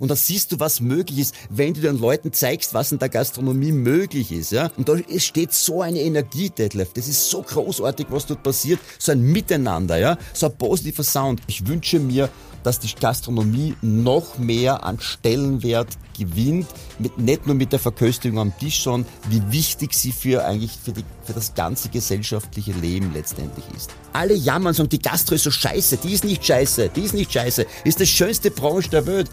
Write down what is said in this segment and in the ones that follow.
Und da siehst du, was möglich ist, wenn du den Leuten zeigst, was in der Gastronomie möglich ist. Ja? Und da steht so eine Energie, Detlef. Das ist so großartig, was dort passiert. So ein Miteinander, ja, so ein positiver Sound. Ich wünsche mir, dass die Gastronomie noch mehr an Stellenwert gewinnt, mit, nicht nur mit der Verköstigung am Tisch, sondern wie wichtig sie für eigentlich für, die, für das ganze gesellschaftliche Leben letztendlich ist. Alle jammern sagen, die Gastro ist so scheiße, die ist nicht scheiße, die ist nicht scheiße, ist die schönste Branche der Welt.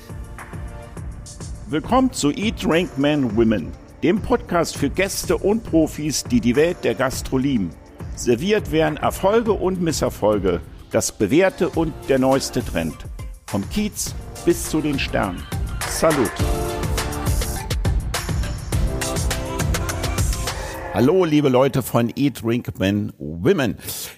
Willkommen zu Eat, Drink, Men, Women, dem Podcast für Gäste und Profis, die die Welt der Gastro lieben. Serviert werden Erfolge und Misserfolge, das Bewährte und der neueste Trend. Vom Kiez bis zu den Sternen. Salut! Hallo, liebe Leute von Eat, Drink, Men, Women.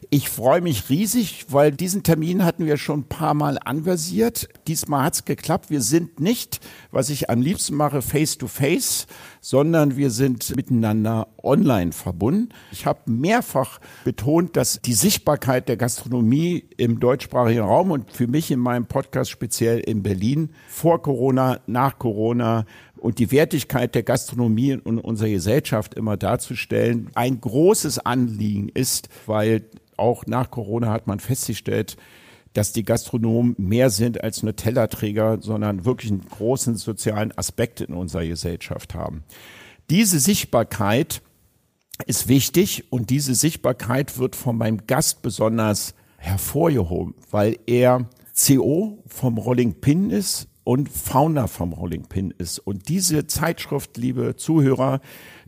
Ich freue mich riesig, weil diesen Termin hatten wir schon ein paar Mal anversiert. Diesmal hat's geklappt. Wir sind nicht, was ich am liebsten mache, face to face, sondern wir sind miteinander online verbunden. Ich habe mehrfach betont, dass die Sichtbarkeit der Gastronomie im deutschsprachigen Raum und für mich in meinem Podcast speziell in Berlin vor Corona, nach Corona und die Wertigkeit der Gastronomie in unserer Gesellschaft immer darzustellen, ein großes Anliegen ist, weil auch nach Corona hat man festgestellt, dass die Gastronomen mehr sind als nur Tellerträger, sondern wirklich einen großen sozialen Aspekt in unserer Gesellschaft haben. Diese Sichtbarkeit ist wichtig und diese Sichtbarkeit wird von meinem Gast besonders hervorgehoben, weil er CO vom Rolling Pin ist, und Founder vom Rolling Pin ist. Und diese Zeitschrift, liebe Zuhörer,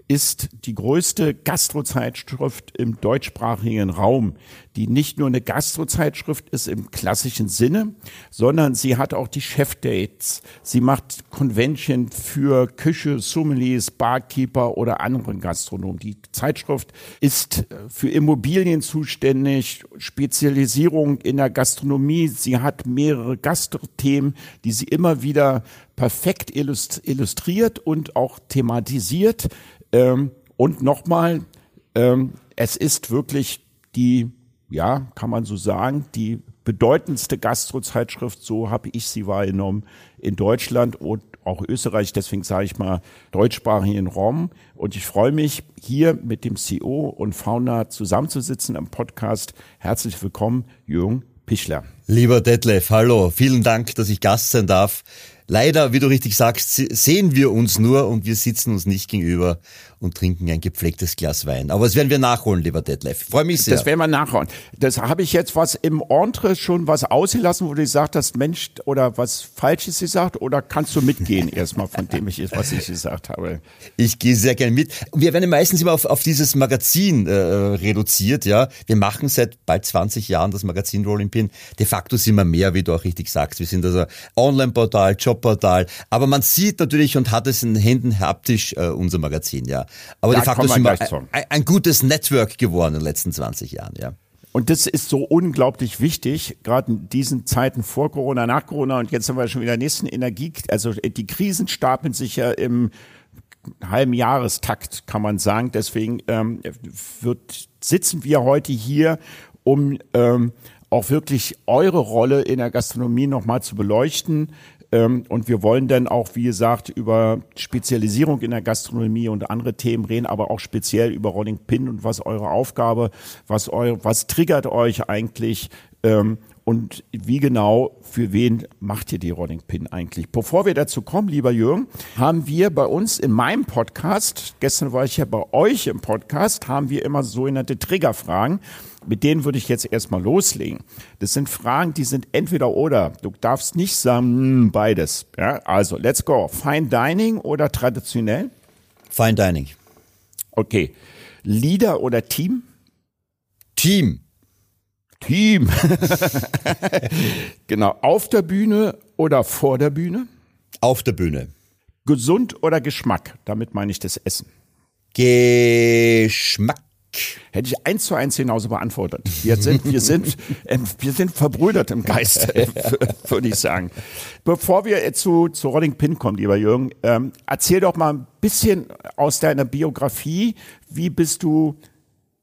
ist die größte Gastrozeitschrift im deutschsprachigen Raum, die nicht nur eine Gastrozeitschrift ist im klassischen Sinne, sondern sie hat auch die Chefdates. Sie macht Convention für Küche, Sommeliers, Barkeeper oder andere Gastronomen. Die Zeitschrift ist für Immobilien zuständig, Spezialisierung in der Gastronomie. Sie hat mehrere Gastrothemen, die sie immer wieder perfekt illustriert und auch thematisiert. Ähm, und nochmal, ähm, es ist wirklich die, ja, kann man so sagen, die bedeutendste Gastrozeitschrift, so habe ich sie wahrgenommen, in Deutschland und auch Österreich, deswegen sage ich mal deutschsprachigen Raum. Und ich freue mich, hier mit dem CEO und Founder zusammenzusitzen im Podcast. Herzlich willkommen, Jürgen Pichler. Lieber Detlef, hallo, vielen Dank, dass ich Gast sein darf. Leider, wie du richtig sagst, sehen wir uns nur und wir sitzen uns nicht gegenüber und trinken ein gepflegtes Glas Wein. Aber das werden wir nachholen, lieber Detlef. Freue mich sehr. Das werden wir nachholen. Das habe ich jetzt was im Entre schon was ausgelassen, wo du gesagt hast, Mensch, oder was Falsches gesagt, oder kannst du mitgehen erstmal von dem, ich, was ich gesagt habe? Ich gehe sehr gerne mit. Wir werden meistens immer auf, auf dieses Magazin äh, reduziert, ja. Wir machen seit bald 20 Jahren das Magazin Rolling Pin. De facto sind wir mehr, wie du auch richtig sagst. Wir sind also Online-Portal, Jobportal. Aber man sieht natürlich und hat es in Händen haptisch äh, unser Magazin, ja. Aber de facto sind wir ein, ein gutes Network geworden in den letzten 20 Jahren, ja. Und das ist so unglaublich wichtig, gerade in diesen Zeiten vor Corona, nach Corona und jetzt haben wir schon wieder nächsten Energie, also die Krisen stapeln sich ja im halben Jahrestakt, kann man sagen. Deswegen ähm, wird, sitzen wir heute hier, um ähm, auch wirklich eure Rolle in der Gastronomie nochmal zu beleuchten, und wir wollen dann auch, wie gesagt, über Spezialisierung in der Gastronomie und andere Themen reden, aber auch speziell über Rolling Pin und was eure Aufgabe, was eure, was triggert euch eigentlich ähm, und wie genau, für wen macht ihr die Rolling Pin eigentlich? Bevor wir dazu kommen, lieber Jürgen, haben wir bei uns in meinem Podcast, gestern war ich ja bei euch im Podcast, haben wir immer sogenannte Triggerfragen. Mit denen würde ich jetzt erstmal loslegen. Das sind Fragen, die sind entweder oder. Du darfst nicht sagen, hm, beides. Ja, also, let's go. Fine Dining oder traditionell? Fine Dining. Okay. Leader oder Team? Team. Team. genau. Auf der Bühne oder vor der Bühne? Auf der Bühne. Gesund oder Geschmack? Damit meine ich das Essen. Geschmack. Hätte ich eins zu eins genauso beantwortet. Wir sind, wir sind, äh, wir sind verbrüdert im Geist, würde ich sagen. Bevor wir zu, zu Rolling Pin kommen, lieber Jürgen, ähm, erzähl doch mal ein bisschen aus deiner Biografie. Wie bist du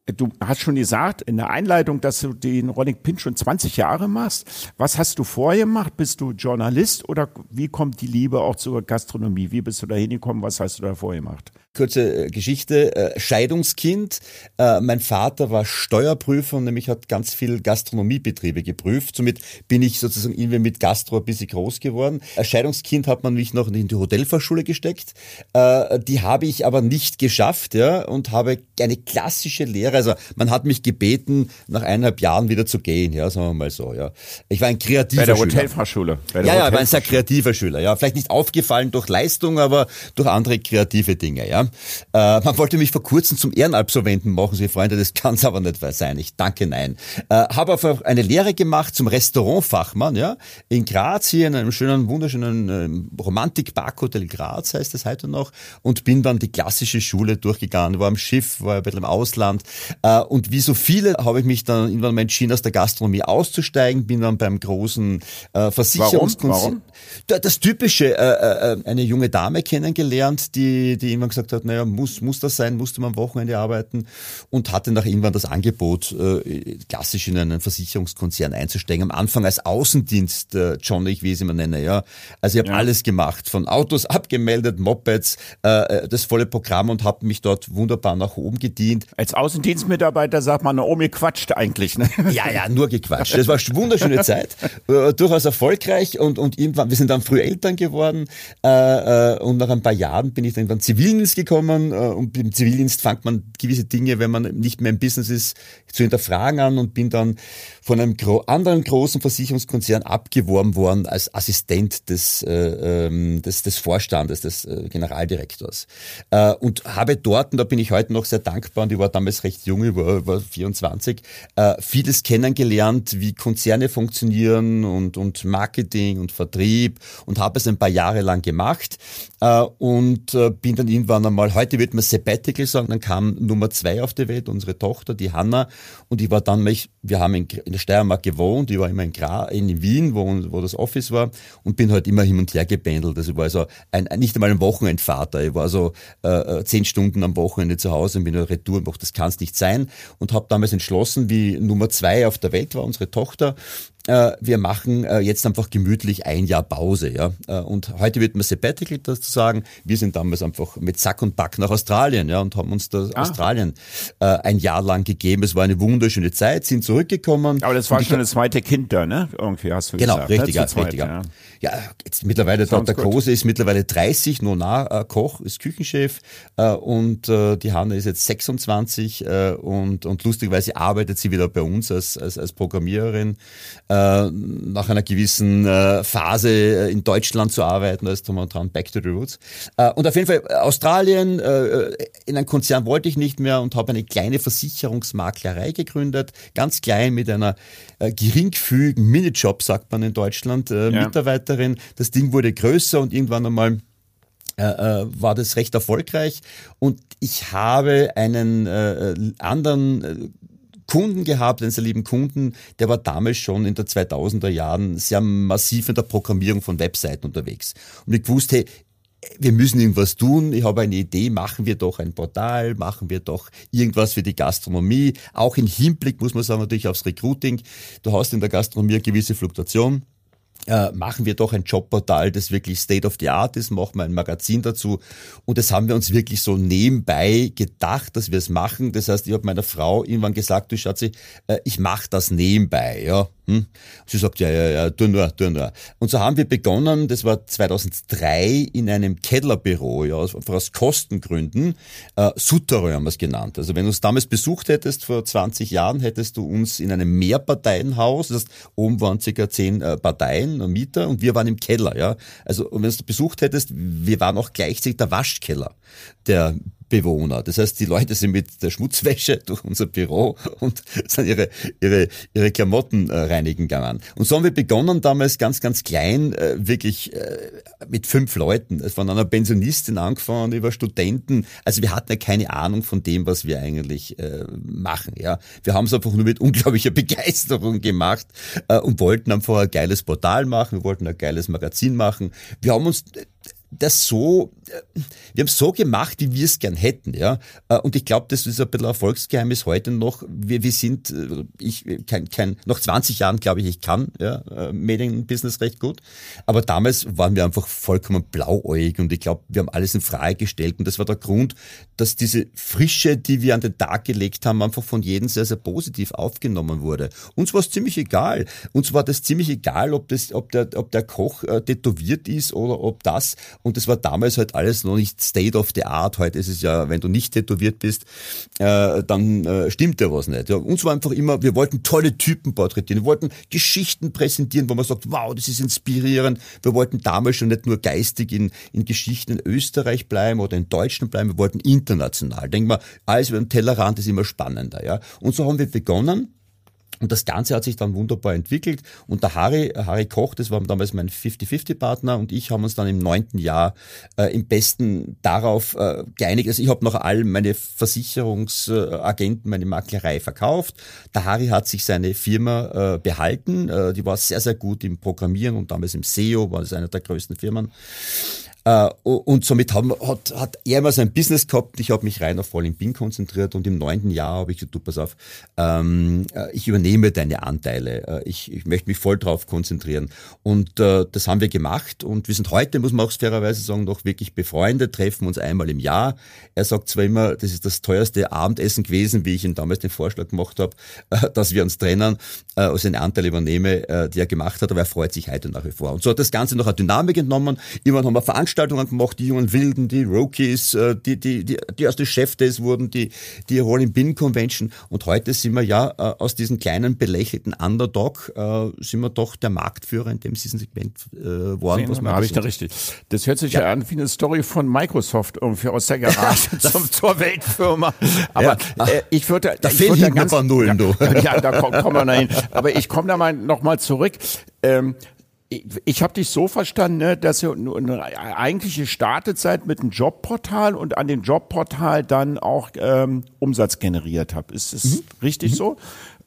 Du hast schon gesagt in der Einleitung, dass du den Rolling Pin schon 20 Jahre machst. Was hast du vorher gemacht? Bist du Journalist oder wie kommt die Liebe auch zur Gastronomie? Wie bist du da hingekommen? Was hast du da vorher gemacht? Kurze äh, Geschichte, äh, Scheidungskind. Äh, mein Vater war Steuerprüfer und nämlich hat ganz viel Gastronomiebetriebe geprüft. Somit bin ich sozusagen irgendwie mit Gastro ein bisschen groß geworden. Als Scheidungskind hat man mich noch in die Hotelfachschule gesteckt. Die habe ich aber nicht geschafft ja, und habe eine klassische Lehre. Also man hat mich gebeten, nach eineinhalb Jahren wieder zu gehen, ja, sagen wir mal so. Ja. Ich war ein kreativer Schüler. Bei der Hotelfachschule. Bei der ja, ja, war ein sehr kreativer Schüler. Ja, vielleicht nicht aufgefallen durch Leistung, aber durch andere kreative Dinge. Ja. Äh, man wollte mich vor kurzem zum Ehrenabsolventen machen, Sie Freunde, das kann es aber nicht sein. Ich danke, nein. Äh, habe aber eine Lehre gemacht zum Restaurantfachmann, ja, in Graz hier in einem schönen, wunderschönen äh, Romantik-Parkhotel Graz heißt es heute noch und bin dann die klassische Schule durchgegangen, war am Schiff, war ein bisschen im Ausland äh, und wie so viele habe ich mich dann irgendwann mal entschieden, aus der Gastronomie auszusteigen, bin dann beim großen äh, Versicherungskonzern. Das typische, äh, äh, eine junge Dame kennengelernt, die, die immer gesagt hat, naja, muss, muss das sein, musste man am Wochenende arbeiten und hatte nach irgendwann das Angebot, äh, klassisch in einen Versicherungskonzern einzusteigen. Am Anfang als Außendienst, äh, Johnny, ich wie es immer nenne, ja. Also ich habe ja. alles gemacht, von Autos abgemeldet, Mopeds, äh, das volle Programm und habe mich dort wunderbar nach oben gedient. Als Außendienstmitarbeiter sagt man, oh, mir quatscht eigentlich. Ne? Ja, ja, nur gequatscht. Das war eine wunderschöne Zeit, äh, durchaus erfolgreich und, und irgendwann, wir sind dann früh Eltern geworden äh, äh, und nach ein paar Jahren bin ich dann den Zivildienst gekommen äh, und im Zivildienst fängt man gewisse Dinge, wenn man nicht mehr im Business ist, zu hinterfragen an und bin dann von einem gro anderen großen Versicherungskonzern abgeworben worden als Assistent des, äh, ähm, des, des Vorstandes, des äh, Generaldirektors. Äh, und habe dort, und da bin ich heute noch sehr dankbar, und ich war damals recht jung, ich war, war 24, äh, vieles kennengelernt, wie Konzerne funktionieren und, und Marketing und Vertrieb und habe es ein paar Jahre lang gemacht äh, und äh, bin dann irgendwann einmal, heute wird man Sabbatical sagen, dann kam Nummer zwei auf die Welt, unsere Tochter, die Hanna, und ich war dann, wir haben in, in der Steiermark gewohnt, ich war immer in, Gra, in Wien, wo, wo das Office war, und bin halt immer hin und her gependelt. Also ich war so ein, nicht einmal ein Wochenendvater, ich war so äh, äh zehn Stunden am Wochenende zu Hause und bin in Retour und dachte, das kann es nicht sein, und habe damals entschlossen, wie Nummer zwei auf der Welt war unsere Tochter, äh, wir machen äh, jetzt einfach gemütlich ein Jahr Pause. Ja? Äh, und heute wird man Sabbatical dazu sagen. Wir sind damals einfach mit Sack und Back nach Australien ja, und haben uns da ah. Australien äh, ein Jahr lang gegeben. Es war eine wunderschöne Zeit, sind zurückgekommen. Aber das war schon das zweite Kind da, ne? Irgendwie hast du genau, gesagt. Richtig, ne? richtig. Ja. ja, jetzt mittlerweile, der, der Große ist mittlerweile 30, Nona äh, Koch ist Küchenchef äh, und die Hanna ist jetzt 26 äh, und, und lustigerweise arbeitet sie wieder bei uns als, als, als Programmiererin äh, nach einer gewissen äh, Phase äh, in Deutschland zu arbeiten, da ist man dran, back to the roots. Äh, und auf jeden Fall Australien, äh, in ein Konzern wollte ich nicht mehr und habe eine kleine Versicherungsmaklerei gegründet, ganz klein mit einer geringfügigen Minijob, sagt man in Deutschland, ja. Mitarbeiterin. Das Ding wurde größer und irgendwann einmal war das recht erfolgreich und ich habe einen anderen Kunden gehabt, einen sehr lieben Kunden, der war damals schon in der 2000er Jahren sehr massiv in der Programmierung von Webseiten unterwegs. Und ich wusste, hey, wir müssen irgendwas tun. Ich habe eine Idee, machen wir doch ein Portal, machen wir doch irgendwas für die Gastronomie. Auch im Hinblick muss man sagen, natürlich aufs Recruiting. Du hast in der Gastronomie eine gewisse Fluktuation äh, machen wir doch ein Jobportal, das wirklich State of the Art ist, machen wir ein Magazin dazu. Und das haben wir uns wirklich so nebenbei gedacht, dass wir es machen. Das heißt, ich habe meiner Frau irgendwann gesagt, du Schatzi, äh, ich mache das nebenbei. Ja, hm? Sie sagt, ja, ja, ja, tu nur, tu nur. Und so haben wir begonnen, das war 2003 in einem Kellerbüro, ja, einfach aus Kostengründen, äh, Sutterö haben wir es genannt. Also wenn du uns damals besucht hättest, vor 20 Jahren, hättest du uns in einem Mehrparteienhaus, das heißt, oben waren circa zehn äh, Parteien, Mieter, und wir waren im Keller, ja. Also, und wenn du besucht hättest, wir waren auch gleichzeitig der Waschkeller der Bewohner. Das heißt, die Leute sind mit der Schmutzwäsche durch unser Büro und sind ihre, ihre, ihre Klamotten äh, reinigen gegangen. Und so haben wir begonnen damals ganz, ganz klein, äh, wirklich äh, mit fünf Leuten. Von einer Pensionistin angefangen über Studenten. Also wir hatten ja keine Ahnung von dem, was wir eigentlich äh, machen. Ja, Wir haben es einfach nur mit unglaublicher Begeisterung gemacht äh, und wollten einfach ein geiles Portal machen, wir wollten ein geiles Magazin machen. Wir haben uns das so, äh, wir haben so gemacht, wie wir es gern hätten, ja. Äh, und ich glaube, das ist ein bisschen Erfolgsgeheimnis heute noch. Wir, wir sind, äh, ich kein, kein, nach 20 Jahren glaube ich, ich kann ja, Medienbusiness recht gut. Aber damals waren wir einfach vollkommen blauäugig und ich glaube, wir haben alles in Frage gestellt. Und das war der Grund, dass diese Frische, die wir an den Tag gelegt haben, einfach von jedem sehr, sehr positiv aufgenommen wurde. Uns war es ziemlich egal. Uns war das ziemlich egal, ob, das, ob, der, ob der Koch äh, tätowiert ist oder ob das. Und das war damals halt alles noch nicht State of the Art. Heute ist es ja, wenn du nicht tätowiert bist, äh, dann äh, stimmt ja was nicht. Ja, uns war einfach immer, wir wollten tolle Typen porträtieren. Wir wollten Geschichten präsentieren, wo man sagt, wow, das ist inspirierend. Wir wollten damals schon nicht nur geistig in, in Geschichten in Österreich bleiben oder in Deutschland bleiben, wir wollten international. Denk mal, alles über den Tellerrand ist immer spannender. Ja? Und so haben wir begonnen und das Ganze hat sich dann wunderbar entwickelt. Und der Harry, Harry Koch, das war damals mein 50-50-Partner und ich haben uns dann im neunten Jahr äh, im Besten darauf äh, geeinigt. Also ich habe noch all meine Versicherungsagenten, meine Maklerei verkauft. Der Harry hat sich seine Firma äh, behalten. Äh, die war sehr, sehr gut im Programmieren und damals im SEO, war das eine der größten Firmen. Äh, und somit haben, hat, hat er immer sein Business gehabt. Ich habe mich rein auf Falling Pin konzentriert und im neunten Jahr habe ich gesagt, du pass auf, ähm, äh, ich übernehme deine Anteile. Äh, ich, ich möchte mich voll drauf konzentrieren. Und äh, das haben wir gemacht und wir sind heute, muss man auch fairerweise sagen, noch wirklich befreundet, treffen uns einmal im Jahr. Er sagt zwar immer, das ist das teuerste Abendessen gewesen, wie ich ihm damals den Vorschlag gemacht habe, äh, dass wir uns trennen, äh, also einen Anteil übernehme, äh, die er gemacht hat, aber er freut sich heute nach wie vor. Und so hat das Ganze noch eine Dynamik entnommen. Irgendwann haben wir Veranstaltungen Veranstaltungen gemacht, die jungen Wilden, die Rookies, äh, die, die, die, die erste Chefdays wurden, die, die Rolling Bin Convention. Und heute sind wir ja äh, aus diesem kleinen belächelten Underdog, äh, sind wir doch der Marktführer in dem diesem Segment äh, worden. was habe ich da richtig. Das hört sich ja. ja. an wie eine Story von Microsoft irgendwie aus der Garage zum, zur Weltfirma. Aber ja. äh, ich würde, da ich fehlen würde ganz, ein paar Nullen, du. Ja, da kommen komm wir dahin. Aber ich komme da mal noch mal zurück. Ähm, ich habe dich so verstanden, ne, dass ihr eine eigentliche startet seid mit einem Jobportal und an dem Jobportal dann auch ähm, Umsatz generiert habt. Ist es mhm. richtig mhm. so?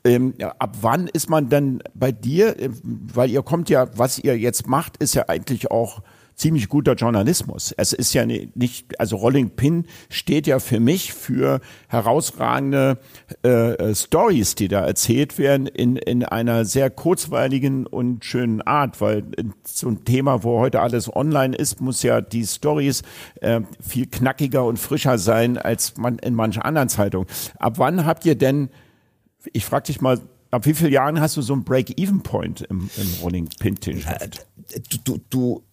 Ähm, ab wann ist man denn bei dir, äh, weil ihr kommt ja, was ihr jetzt macht, ist ja eigentlich auch ziemlich guter Journalismus. Es ist ja nicht, also Rolling Pin steht ja für mich für herausragende äh, äh, Stories, die da erzählt werden in, in einer sehr kurzweiligen und schönen Art, weil so ein Thema, wo heute alles online ist, muss ja die Stories äh, viel knackiger und frischer sein als man in manchen anderen Zeitungen. Ab wann habt ihr denn, ich frage dich mal, ab wie vielen Jahren hast du so einen Break-Even-Point im, im Rolling Pin-Tisch? Du, du, du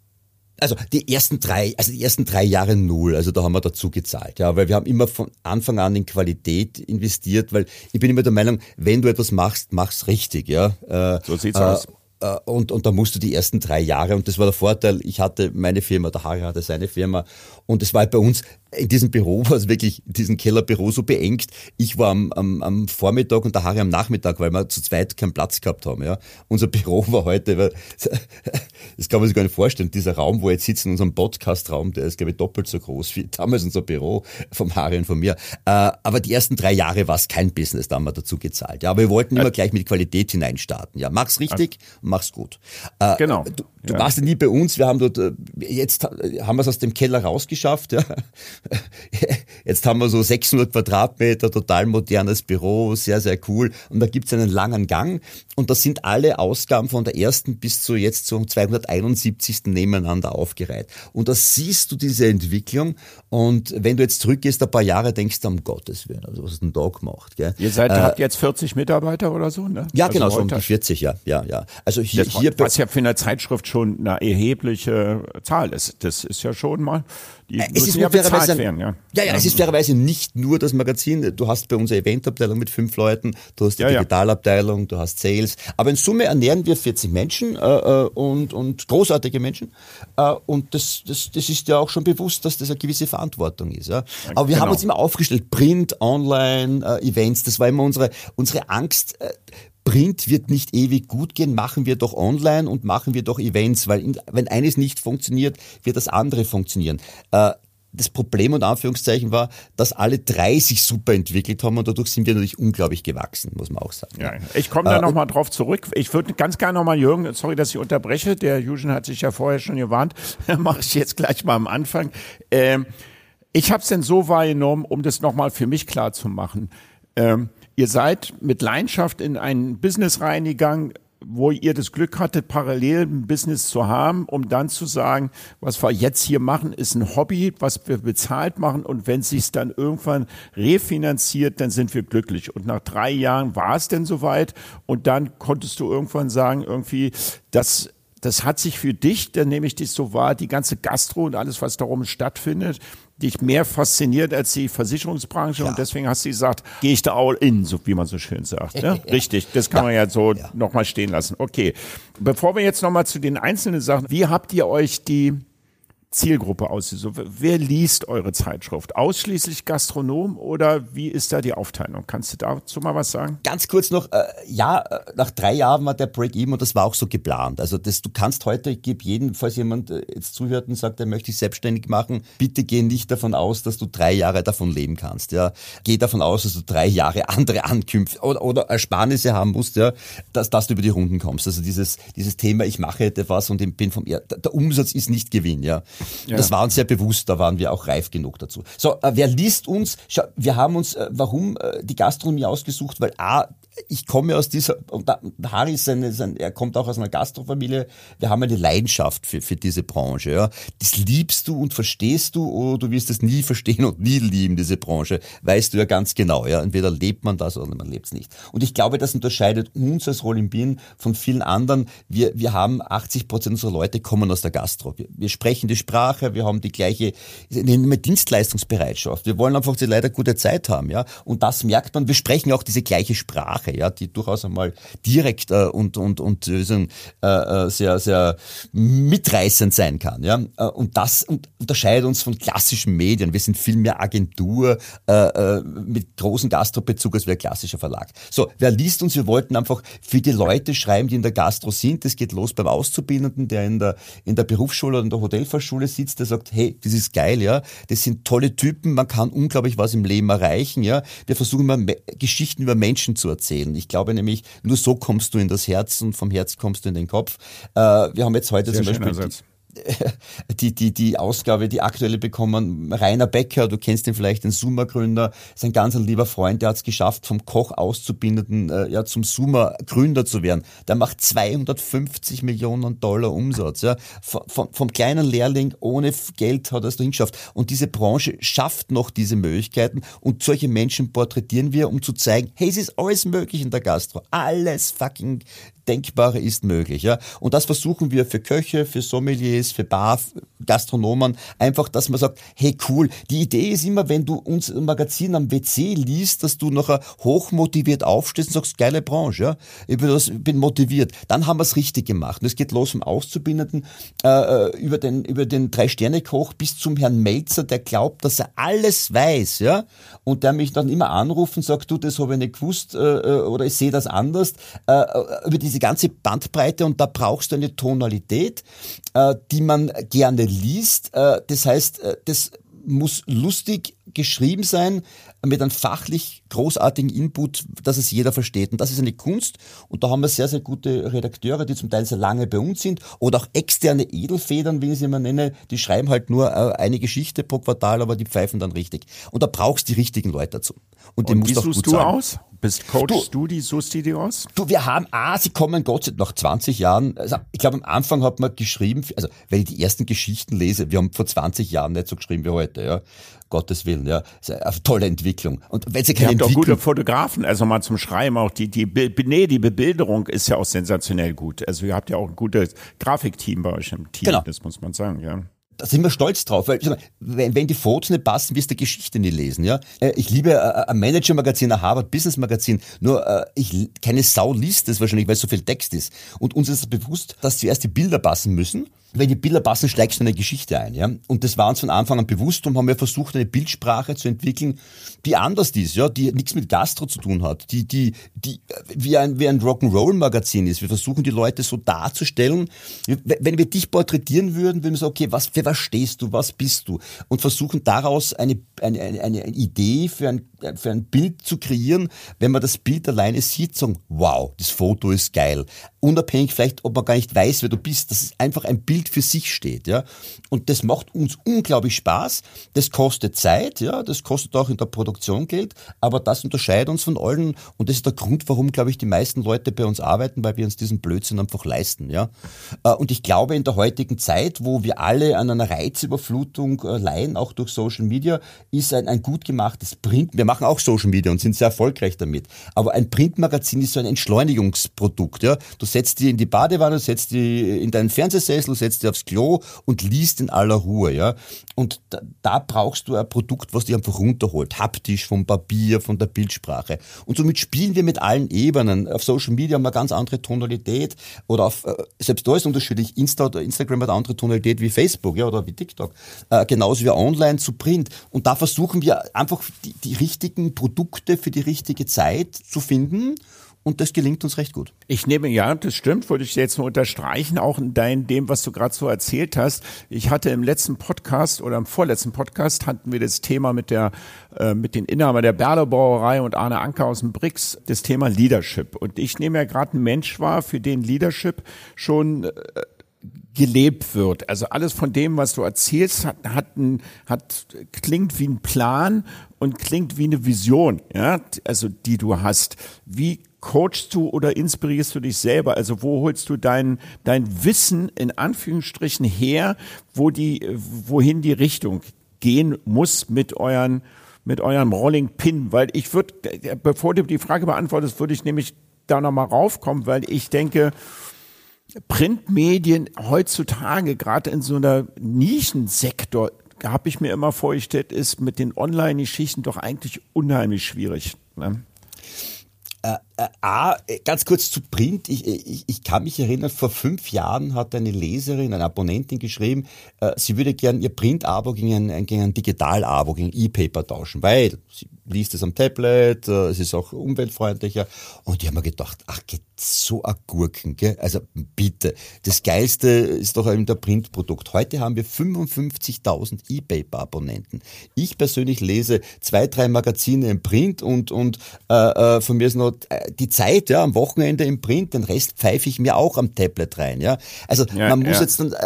also die ersten drei, also die ersten drei Jahre null, also da haben wir dazu gezahlt, ja, weil wir haben immer von Anfang an in Qualität investiert, weil ich bin immer der Meinung, wenn du etwas machst, mach's richtig, ja. Äh, so sieht's äh, aus. Äh, und, und da musst du die ersten drei Jahre, und das war der Vorteil, ich hatte meine Firma, der Harry hatte seine Firma, und es war bei uns in diesem Büro war es wirklich, in diesem Kellerbüro so beengt. Ich war am, am, am Vormittag und der Harry am Nachmittag, weil wir zu zweit keinen Platz gehabt haben. Ja. Unser Büro war heute, das kann man sich gar nicht vorstellen, dieser Raum, wo wir jetzt sitzen, unserem Podcast-Raum, der ist, glaube ich, doppelt so groß wie damals unser Büro vom Harry und von mir. Äh, aber die ersten drei Jahre war es kein Business, da haben wir dazu gezahlt. Ja. Aber wir wollten immer gleich mit Qualität hineinstarten. Ja. Mach's richtig mach's gut. Äh, genau. Du, du ja. warst ja nie bei uns, wir haben dort, jetzt haben wir es aus dem Keller rausgeschafft. Ja. Jetzt haben wir so 600 Quadratmeter, total modernes Büro, sehr, sehr cool. Und da gibt's einen langen Gang und da sind alle Ausgaben von der ersten bis zu jetzt zum 271. nebeneinander aufgereiht. Und da siehst du diese Entwicklung und wenn du jetzt zurückgehst, ein paar Jahre denkst du, um Gottes Willen, also was ist denn da gemacht? Gell? Ihr seid, äh, habt jetzt 40 Mitarbeiter oder so, ne? Ja, also genau, so um die 40, ja, ja, ja. Also hier, hier was ja für eine Zeitschrift schon eine erhebliche Zahl ist. Das ist ja schon mal es ist ja fairerweise, werden, ja. Ja, ja, es ist fairerweise nicht nur das Magazin. Du hast bei unserer Eventabteilung mit fünf Leuten, du hast die ja, Digitalabteilung, du hast Sales. Aber in Summe ernähren wir 40 Menschen äh, äh, und, und großartige Menschen. Äh, und das, das, das ist ja auch schon bewusst, dass das eine gewisse Verantwortung ist. Ja. Aber wir genau. haben uns immer aufgestellt, Print, Online, äh, Events, das war immer unsere, unsere Angst. Print wird nicht ewig gut gehen, machen wir doch online und machen wir doch Events, weil wenn eines nicht funktioniert, wird das andere funktionieren. Äh, das Problem und Anführungszeichen war, dass alle drei sich super entwickelt haben und dadurch sind wir natürlich unglaublich gewachsen, muss man auch sagen. Ja, ich komme da äh, nochmal drauf zurück. Ich würde ganz gerne nochmal, Jürgen, sorry, dass ich unterbreche, der Juschen hat sich ja vorher schon gewarnt, mache ich jetzt gleich mal am Anfang. Ähm, ich habe es denn so wahrgenommen, um das nochmal für mich klar zu machen. Ähm, ihr seid mit Leidenschaft in ein Business reingegangen, wo ihr das Glück hattet, parallel ein Business zu haben, um dann zu sagen, was wir jetzt hier machen, ist ein Hobby, was wir bezahlt machen und wenn es sich dann irgendwann refinanziert, dann sind wir glücklich. Und nach drei Jahren war es denn soweit und dann konntest du irgendwann sagen, irgendwie, das das hat sich für dich, dann nehme ich dich so wahr, die ganze Gastro und alles, was darum stattfindet, dich mehr fasziniert als die Versicherungsbranche ja. und deswegen hast du gesagt, gehe ich da all in, so wie man so schön sagt. Ne? Ja. Richtig, das kann ja. man ja so ja. nochmal stehen lassen. Okay, bevor wir jetzt nochmal zu den einzelnen Sachen, wie habt ihr euch die Zielgruppe ausgesucht? Wer liest eure Zeitschrift? Ausschließlich Gastronom oder wie ist da die Aufteilung? Kannst du dazu mal was sagen? Ganz kurz noch, äh, ja, äh, nach drei Jahren war der Break-Even und das war auch so geplant. Also das, du kannst heute, ich gebe jeden, falls jemand äh, jetzt zuhört und sagt, er möchte sich selbstständig machen, bitte geh nicht davon aus, dass du drei Jahre davon leben kannst. Ja, Geh davon aus, dass du drei Jahre andere Ankünfte oder, oder Ersparnisse haben musst, ja, dass, dass du über die Runden kommst. Also dieses, dieses Thema, ich mache etwas und bin vom, der, der Umsatz ist nicht Gewinn, ja. Ja. Das war uns sehr bewusst, da waren wir auch reif genug dazu. So, äh, wer liest uns? Schau, wir haben uns, äh, warum äh, die Gastronomie ausgesucht? Weil A, ich komme aus dieser, und Harry ist ein, ein, er kommt auch aus einer Gastrofamilie, wir haben eine Leidenschaft für, für diese Branche. Ja. Das liebst du und verstehst du oder du wirst es nie verstehen und nie lieben, diese Branche. Weißt du ja ganz genau. Ja. Entweder lebt man das oder man lebt es nicht. Und ich glaube, das unterscheidet uns als Roll in Bien von vielen anderen. Wir, wir haben 80 Prozent unserer Leute kommen aus der Gastro. Wir, wir sprechen die Sprache, wir haben die gleiche Dienstleistungsbereitschaft. Wir wollen einfach die leider gute Zeit haben. Ja. Und das merkt man, wir sprechen auch diese gleiche Sprache. Sprache, ja, die durchaus einmal direkt äh, und und und äh, äh, sehr sehr mitreißend sein kann, ja. Äh, und das unterscheidet uns von klassischen Medien. Wir sind viel mehr Agentur äh, äh, mit großem Gastrobezug als wir klassischer Verlag. So, wer liest uns? Wir wollten einfach für die Leute schreiben, die in der Gastro sind. Das geht los beim Auszubildenden, der in der in der Berufsschule oder in der Hotelfachschule sitzt, der sagt, hey, das ist geil, ja. Das sind tolle Typen, man kann unglaublich was im Leben erreichen, ja. Wir versuchen mal Geschichten über Menschen zu erzählen erzählen. Ich glaube nämlich, nur so kommst du in das Herz und vom Herz kommst du in den Kopf. Äh, wir haben jetzt heute Sehr zum Beispiel die, die, die Ausgabe, die aktuelle bekommen. Rainer Becker, du kennst ihn vielleicht, den Summa-Gründer, ist ein ganz lieber Freund, der hat es geschafft, vom Koch Auszubildenden äh, ja, zum Summa-Gründer zu werden. Der macht 250 Millionen Dollar Umsatz. Ja. Vom, vom, vom kleinen Lehrling ohne Geld hat er es hingeschafft. Und diese Branche schafft noch diese Möglichkeiten und solche Menschen porträtieren wir, um zu zeigen, hey, es ist alles möglich in der Gastro. Alles fucking Denkbare ist möglich. Ja? Und das versuchen wir für Köche, für Sommeliers, für Bar, Gastronomen, einfach, dass man sagt, hey cool, die Idee ist immer, wenn du uns Magazin am WC liest, dass du nachher hochmotiviert aufstehst und sagst, geile Branche, ja? ich bin, das, bin motiviert. Dann haben wir es richtig gemacht. Und es geht los vom Auszubildenden äh, äh, über den, über den Drei-Sterne-Koch bis zum Herrn Melzer, der glaubt, dass er alles weiß, ja, und der mich dann immer anruft und sagt, du, das habe ich nicht gewusst äh, äh oder ich sehe das anders. Äh, äh über die diese ganze Bandbreite und da brauchst du eine Tonalität, äh, die man gerne liest. Äh, das heißt, äh, das muss lustig geschrieben sein, mit einem fachlich großartigen Input, dass es jeder versteht. Und das ist eine Kunst. Und da haben wir sehr, sehr gute Redakteure, die zum Teil sehr lange bei uns sind. Oder auch externe Edelfedern, wie ich sie immer nenne. Die schreiben halt nur äh, eine Geschichte pro Quartal, aber die pfeifen dann richtig. Und da brauchst du die richtigen Leute dazu. Und, Und wie suchst du sagen. aus? Bist Coach du, du die, aus? Du, wir haben, ah, sie kommen Gott sei Dank nach 20 Jahren. Also ich glaube, am Anfang hat man geschrieben, also wenn ich die ersten Geschichten lese, wir haben vor 20 Jahren nicht so geschrieben wie heute, ja. Gottes Willen, ja. eine tolle Entwicklung. Und wenn sie keine Ihr habt auch gute Fotografen, also mal zum Schreiben auch die, die, nee, die Bebilderung ist ja auch sensationell gut. Also ihr habt ja auch ein gutes Grafikteam bei euch im Team, genau. das muss man sagen, ja da sind wir stolz drauf, weil wenn, die Fotos nicht passen, wirst du die Geschichte nicht lesen. Ja? Äh, ich liebe äh, ein Manager-Magazin, ein Harvard-Business-Magazin, nur äh, ich, keine Sau liest das wahrscheinlich, weil es so viel Text ist. Und uns ist bewusst, dass zuerst die Bilder passen müssen wenn die Bilder passen, steigst du eine Geschichte ein. Ja? Und das war uns von Anfang an bewusst und haben wir versucht, eine Bildsprache zu entwickeln, die anders ist, ja, die nichts mit Gastro zu tun hat, die, die, die wie ein, wie ein Rock'n'Roll-Magazin ist. Wir versuchen die Leute so darzustellen. Wenn wir dich porträtieren würden, würden wir sagen, okay, was, für was stehst du, was bist du? Und versuchen daraus eine, eine, eine, eine Idee für ein, für ein Bild zu kreieren. Wenn man das Bild alleine sieht, sagen, wow, das Foto ist geil. Unabhängig vielleicht, ob man gar nicht weiß, wer du bist. Das ist einfach ein Bild für sich steht, ja. Und das macht uns unglaublich Spaß. Das kostet Zeit, ja. Das kostet auch in der Produktion Geld. Aber das unterscheidet uns von allen. Und das ist der Grund, warum, glaube ich, die meisten Leute bei uns arbeiten, weil wir uns diesen Blödsinn einfach leisten, ja. Äh, und ich glaube, in der heutigen Zeit, wo wir alle an einer Reizüberflutung äh, leiden, auch durch Social Media, ist ein, ein gut gemachtes Print. Wir machen auch Social Media und sind sehr erfolgreich damit. Aber ein Printmagazin ist so ein Entschleunigungsprodukt, ja. Du setzt die in die Badewanne, setzt die in deinen Fernsehsessel, setzt setzt dich aufs Klo und liest in aller Ruhe, ja. Und da, da brauchst du ein Produkt, was dich einfach runterholt. Haptisch, vom Papier, von der Bildsprache. Und somit spielen wir mit allen Ebenen. Auf Social Media haben wir ganz andere Tonalität oder auf, äh, selbst da ist unterschiedlich. Insta oder Instagram hat eine andere Tonalität wie Facebook, ja, oder wie TikTok. Äh, genauso wie online zu Print. Und da versuchen wir einfach die, die richtigen Produkte für die richtige Zeit zu finden und das gelingt uns recht gut. Ich nehme, ja, das stimmt, wollte ich jetzt nur unterstreichen, auch in dein, dem, was du gerade so erzählt hast. Ich hatte im letzten Podcast oder im vorletzten Podcast hatten wir das Thema mit der, äh, mit den Inhaber der Berle Brauerei und Arne Anker aus dem BRICS, das Thema Leadership. Und ich nehme ja gerade einen Mensch wahr, für den Leadership schon äh, gelebt wird. Also alles von dem, was du erzählst, hat, hat, ein, hat klingt wie ein Plan und klingt wie eine Vision, ja, also die du hast. Wie coachst du oder inspirierst du dich selber? Also wo holst du dein, dein Wissen in Anführungsstrichen her, wo die, wohin die Richtung gehen muss mit euren, mit eurem Rolling Pin? Weil ich würde, bevor du die Frage beantwortest, würde ich nämlich da nochmal raufkommen, weil ich denke, Printmedien heutzutage, gerade in so einer Nischensektor, habe ich mir immer vorgestellt, ist mit den Online-Geschichten doch eigentlich unheimlich schwierig. Ne? Äh, A, äh, ganz kurz zu Print. Ich, ich, ich kann mich erinnern, vor fünf Jahren hat eine Leserin, eine Abonnentin geschrieben, äh, sie würde gern ihr Print-Abo gegen ein, gegen ein Digital-Abo, gegen E-Paper tauschen, weil sie liest es am Tablet, äh, es ist auch umweltfreundlicher. Und ich habe mir gedacht, ach, geht so a Gurken, gell? Also bitte, das Geilste ist doch eben der Printprodukt. Heute haben wir 55.000 E-Paper-Abonnenten. Ich persönlich lese zwei, drei Magazine im Print und, und äh, äh, von mir ist noch äh, die Zeit ja, am Wochenende im Print, den Rest pfeife ich mir auch am Tablet rein. Ja? Also ja, man muss ja. jetzt dann... Äh,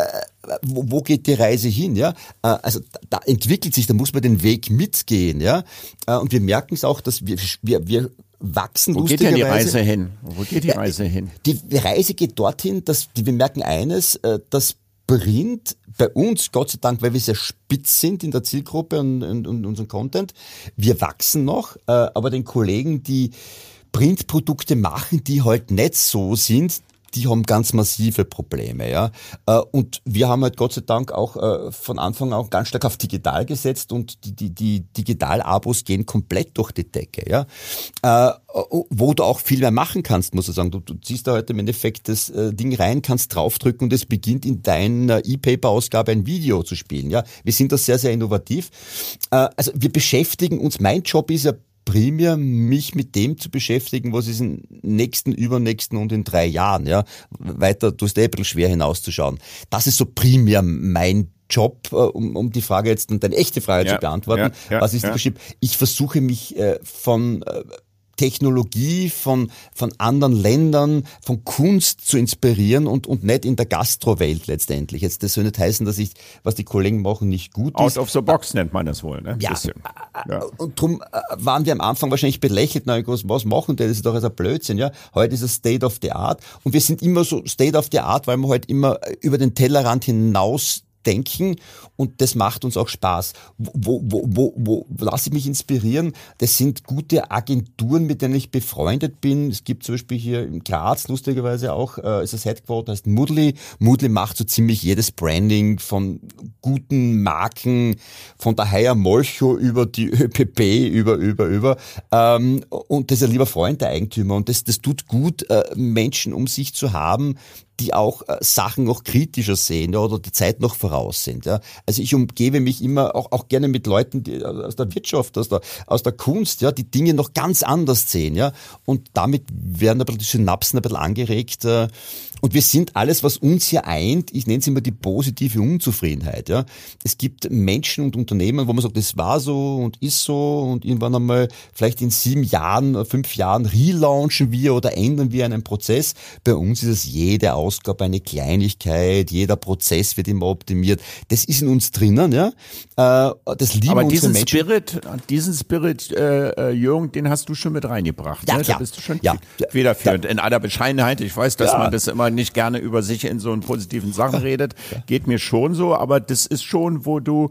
wo, wo geht die Reise hin, ja? Äh, also da entwickelt sich, da muss man den Weg mitgehen, ja? Äh, und wir merken es auch, dass wir, wir, wir wachsen Wo geht denn die Reise hin? Wo geht die Reise hin? Die Reise geht dorthin, dass wir merken eines, äh, dass Print bei uns, Gott sei Dank, weil wir sehr spitz sind in der Zielgruppe und, und, und unserem Content, wir wachsen noch, aber den Kollegen, die Printprodukte machen, die halt nicht so sind, die haben ganz massive Probleme, ja. Äh, und wir haben halt Gott sei Dank auch äh, von Anfang an ganz stark auf digital gesetzt und die, die, die Digital-Abos gehen komplett durch die Decke, ja. Äh, wo du auch viel mehr machen kannst, muss ich sagen. Du, du ziehst da heute im Endeffekt das Ding rein, kannst draufdrücken und es beginnt in deiner E-Paper-Ausgabe ein Video zu spielen, ja. Wir sind da sehr, sehr innovativ. Also wir beschäftigen uns, mein Job ist ja primär mich mit dem zu beschäftigen, was ist im nächsten, übernächsten und in drei Jahren, ja. Weiter, du hast eh ein bisschen schwer hinauszuschauen. Das ist so primär mein Job, äh, um, um die Frage jetzt, und deine echte Frage ja, zu beantworten. Ja, ja, was ist ja. Ich versuche mich äh, von äh, Technologie von, von anderen Ländern, von Kunst zu inspirieren und, und nicht in der Gastrowelt letztendlich. Jetzt, das soll nicht heißen, dass ich, was die Kollegen machen, nicht gut Out ist. Out of the box nennt man das wohl, ne? Ja. ja. Und darum äh, waren wir am Anfang wahrscheinlich belächelt, na, was machen die? Das ist doch ein Blödsinn, ja? Heute ist es State of the Art. Und wir sind immer so State of the Art, weil wir halt immer über den Tellerrand hinaus denken und das macht uns auch Spaß. Wo, wo, wo, wo lasse ich mich inspirieren? Das sind gute Agenturen, mit denen ich befreundet bin. Es gibt zum Beispiel hier in Graz lustigerweise auch, äh, ist das Headquarter, heißt Moodly. Moodly macht so ziemlich jedes Branding von guten Marken, von der Haier Molcho über die ÖPP, über, über, über. Ähm, und das ist ein lieber Freund der Eigentümer und das, das tut gut, äh, Menschen um sich zu haben, die auch äh, Sachen noch kritischer sehen ja, oder die Zeit noch voraus sind. Ja. Also ich umgebe mich immer auch, auch gerne mit Leuten die, aus der Wirtschaft, aus der, aus der Kunst, ja, die Dinge noch ganz anders sehen. Ja. Und damit werden aber die Synapsen ein bisschen angeregt. Äh, und wir sind alles, was uns hier eint, ich nenne es immer die positive Unzufriedenheit. Ja. Es gibt Menschen und Unternehmen, wo man sagt, das war so und ist so und irgendwann einmal, vielleicht in sieben Jahren, fünf Jahren relaunchen wir oder ändern wir einen Prozess. Bei uns ist es jede Ausgabe eine Kleinigkeit, jeder Prozess wird immer optimiert. Das ist in uns drinnen, ja. Äh, das lieben Aber diesen Menschen. Spirit, diesen Spirit, äh, äh, Jürgen, den hast du schon mit reingebracht. Ja, ne? Da ja. bist du schon ja, federführend. Ja. In aller Bescheidenheit, ich weiß, dass ja. man das immer nicht gerne über sich in so positiven Sachen redet. Geht mir schon so, aber das ist schon, wo du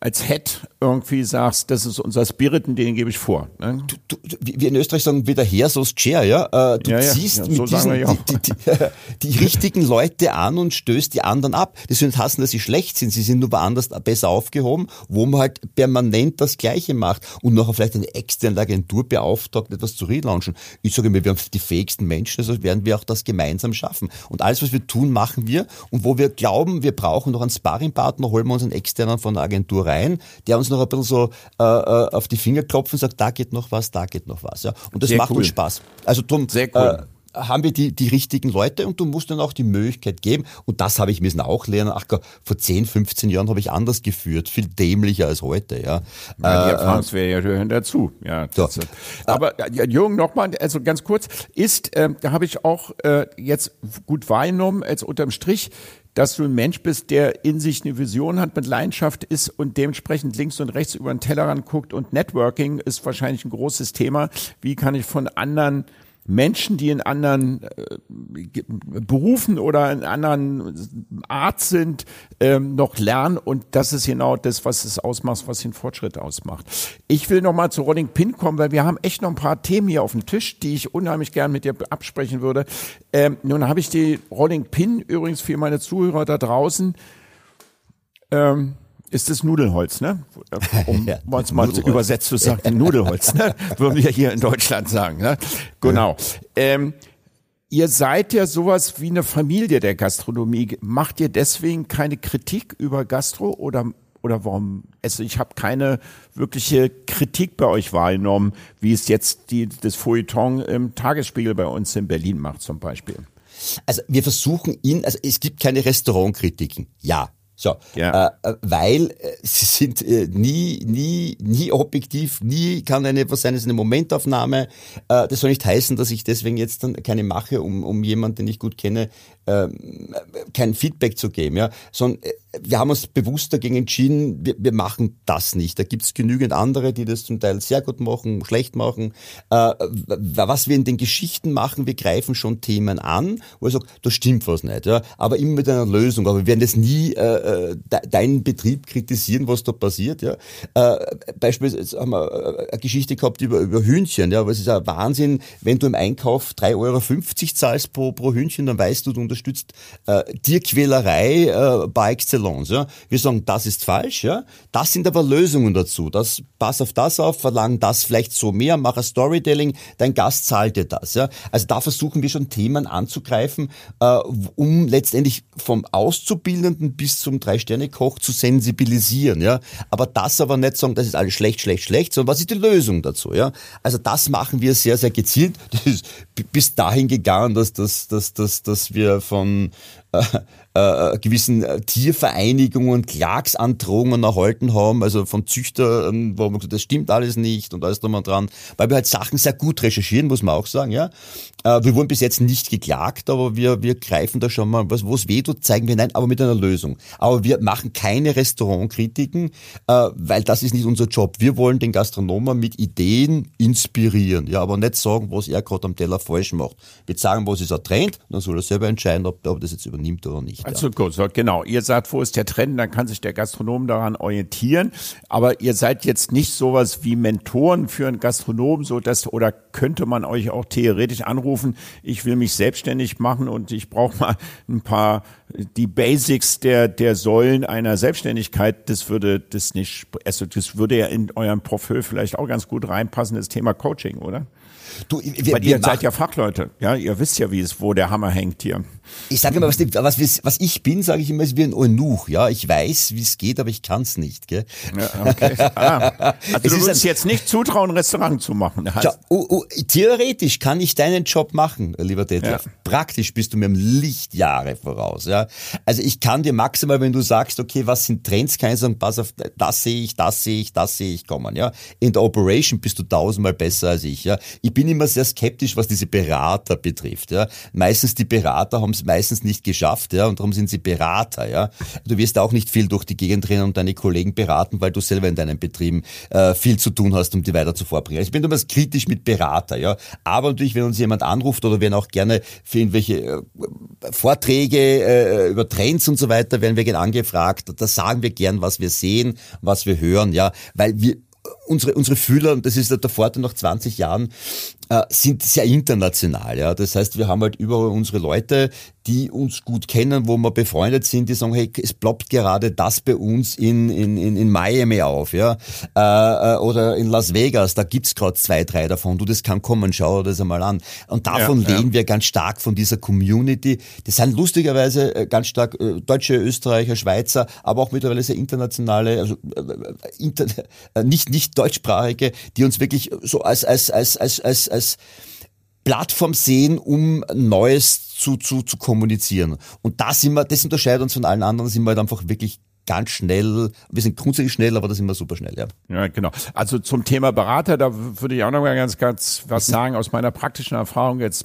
als Head irgendwie sagst, das ist unser Spirit und den gebe ich vor. Ne? Du, du, wir in Österreich sagen wieder her, so Chair, ja. Äh, du ja, ziehst ja, ja, so mit diesen, die, die, die, die, richtigen Leute an und stößt die anderen ab. Soll nicht heißen, dass sie schlecht sind, sie sind nur woanders besser aufgehoben, wo man halt permanent das Gleiche macht und nachher vielleicht eine externe Agentur beauftragt, etwas zu relaunchen. Ich sage mir, wir haben die fähigsten Menschen, also werden wir auch das gemeinsam schaffen. Und alles, was wir tun, machen wir. Und wo wir glauben, wir brauchen noch einen Sparringpartner, holen wir uns einen externen von der Agentur rein, der uns noch ein bisschen so äh, äh, auf die Finger klopft und sagt, da geht noch was, da geht noch was. Ja. Und das Sehr macht cool. uns Spaß. Also drum, Sehr cool. Äh, haben wir die, die richtigen Leute und du musst dann auch die Möglichkeit geben. Und das habe ich müssen auch lernen. Ach Gott, vor 10, 15 Jahren habe ich anders geführt, viel dämlicher als heute. Ja, ja die Erfahrungswerte gehören dazu. Ja, so. Aber ja, Jürgen, nochmal, also ganz kurz, ist, äh, da habe ich auch äh, jetzt gut wahrgenommen, als unterm Strich, dass du ein Mensch bist, der in sich eine Vision hat, mit Leidenschaft ist und dementsprechend links und rechts über den Tellerrand guckt und Networking ist wahrscheinlich ein großes Thema. Wie kann ich von anderen Menschen, die in anderen äh, Berufen oder in anderen Art sind, ähm, noch lernen und das ist genau das, was es ausmacht, was den Fortschritt ausmacht. Ich will nochmal zu Rolling Pin kommen, weil wir haben echt noch ein paar Themen hier auf dem Tisch, die ich unheimlich gern mit dir absprechen würde. Ähm, nun habe ich die Rolling Pin übrigens für meine Zuhörer da draußen. Ähm, ist das Nudelholz, ne? Um ja, mal übersetzt zu sagen, Nudelholz, ne? Würden wir hier in Deutschland sagen, ne? Genau. Ähm, ihr seid ja sowas wie eine Familie der Gastronomie. Macht ihr deswegen keine Kritik über Gastro oder oder warum? Also ich habe keine wirkliche Kritik bei euch wahrgenommen, wie es jetzt die, das Feuilleton im Tagesspiegel bei uns in Berlin macht zum Beispiel. Also wir versuchen ihn, also es gibt keine Restaurantkritiken. Ja, so, ja. äh, weil äh, sie sind äh, nie, nie, nie objektiv, nie kann eine was sein, es ist eine Momentaufnahme. Äh, das soll nicht heißen, dass ich deswegen jetzt dann keine mache, um, um jemanden, den ich gut kenne, äh, kein Feedback zu geben, ja, sondern äh, wir haben uns bewusst dagegen entschieden, wir, wir machen das nicht. Da gibt es genügend andere, die das zum Teil sehr gut machen, schlecht machen. Äh, was wir in den Geschichten machen, wir greifen schon Themen an, wo ich sage, da stimmt was nicht, ja, aber immer mit einer Lösung. Aber wir werden das nie äh, de, deinen Betrieb kritisieren, was da passiert. Ja. Äh, beispielsweise haben wir äh, eine Geschichte gehabt über, über Hühnchen, ja, aber es ist ein Wahnsinn, wenn du im Einkauf 3,50 Euro zahlst pro, pro Hühnchen, dann weißt du, du unterstützt äh, Tierquälerei äh, par excellence. Ja. Wir sagen, das ist falsch. Ja. Das sind aber Lösungen dazu. Das, pass auf das auf, verlangen das vielleicht so mehr, mach ein Storytelling, dein Gast zahlt dir das. Ja. Also da versuchen wir schon Themen anzugreifen, äh, um letztendlich vom Auszubildenden bis zum Drei-Sterne-Koch zu sensibilisieren. Ja. Aber das aber nicht sagen, das ist alles schlecht, schlecht, schlecht, sondern was ist die Lösung dazu? Ja. Also das machen wir sehr, sehr gezielt. Das ist bis dahin gegangen, dass, dass, dass, dass, dass wir von äh, äh, gewissen äh, Tiervereinigungen Klagsandrohungen erhalten haben, also von Züchtern, wo man gesagt, das stimmt alles nicht und alles drum dran, weil wir halt Sachen sehr gut recherchieren, muss man auch sagen, ja. Äh, wir wurden bis jetzt nicht geklagt, aber wir, wir greifen da schon mal, was, wo es weh tut, zeigen wir nein, aber mit einer Lösung. Aber wir machen keine Restaurantkritiken, äh, weil das ist nicht unser Job. Wir wollen den Gastronomen mit Ideen inspirieren, ja, aber nicht sagen, was er gerade am Teller falsch macht. Wir sagen, was ist ein Trend, dann soll er selber entscheiden, ob, ob das jetzt über übernimmt oder nicht. Also gut, genau. Ihr sagt, wo ist der Trend, dann kann sich der Gastronom daran orientieren. Aber ihr seid jetzt nicht sowas wie Mentoren für einen Gastronom, so dass oder könnte man euch auch theoretisch anrufen, ich will mich selbstständig machen und ich brauche mal ein paar die Basics der der Säulen einer Selbstständigkeit. Das würde das nicht, also das würde ja in eurem Profil vielleicht auch ganz gut reinpassen, das Thema Coaching, oder? Du, wir, Weil ihr seid ja Fachleute, ja, ihr wisst ja, wie es, wo der Hammer hängt hier. Ich sage immer, was, was, was ich bin, sage ich immer, ist wie ein Eunuch, ja. Ich weiß, wie es geht, aber ich kann es nicht, gell? Ja, okay. Ah. Also du würdest jetzt nicht zutrauen, ein Restaurant zu machen. Schau, uh, uh, theoretisch kann ich deinen Job machen, lieber Detlef. Ja. Praktisch bist du mir im Lichtjahre voraus, ja. Also ich kann dir maximal, wenn du sagst, okay, was sind Trends, kann ich sagen, pass auf, das sehe ich, das sehe ich, das sehe ich kommen, ja. In der Operation bist du tausendmal besser als ich, ja. Ich bin immer sehr skeptisch, was diese Berater betrifft, ja. Meistens die Berater haben es meistens nicht geschafft, ja, und darum sind sie Berater, ja. Du wirst auch nicht viel durch die Gegend rennen und deine Kollegen beraten, weil du selber in deinen Betrieben äh, viel zu tun hast, um die weiter zu vorbringen. Ich bin immer kritisch mit Berater, ja. Aber natürlich, wenn uns jemand anruft oder werden auch gerne für irgendwelche äh, Vorträge äh, über Trends und so weiter, werden wir gerne angefragt. Da sagen wir gern, was wir sehen, was wir hören, ja, weil wir unsere, unsere Fühler, und das ist der Vorteil nach 20 Jahren, äh, sind sehr international. Ja. Das heißt, wir haben halt überall unsere Leute, die uns gut kennen, wo wir befreundet sind, die sagen, hey, es ploppt gerade das bei uns in, in, in, in Miami auf, ja, äh, äh oder in Las Vegas, da gibt's gerade zwei, drei davon. Du, das kann kommen, schau dir das einmal an. Und davon ja, leben ja. wir ganz stark von dieser Community. Das sind lustigerweise äh, ganz stark äh, Deutsche, Österreicher, Schweizer, aber auch mittlerweile sehr internationale, also äh, inter, äh, nicht nicht deutschsprachige, die uns wirklich so als als als als als, als Plattform sehen, um Neues zu, zu, zu kommunizieren. Und da sind wir, das unterscheidet uns von allen anderen, sind wir halt einfach wirklich ganz schnell. Wir sind grundsätzlich schnell, aber das sind wir super schnell, ja. Ja, genau. Also zum Thema Berater, da würde ich auch noch mal ganz, ganz was sagen aus meiner praktischen Erfahrung jetzt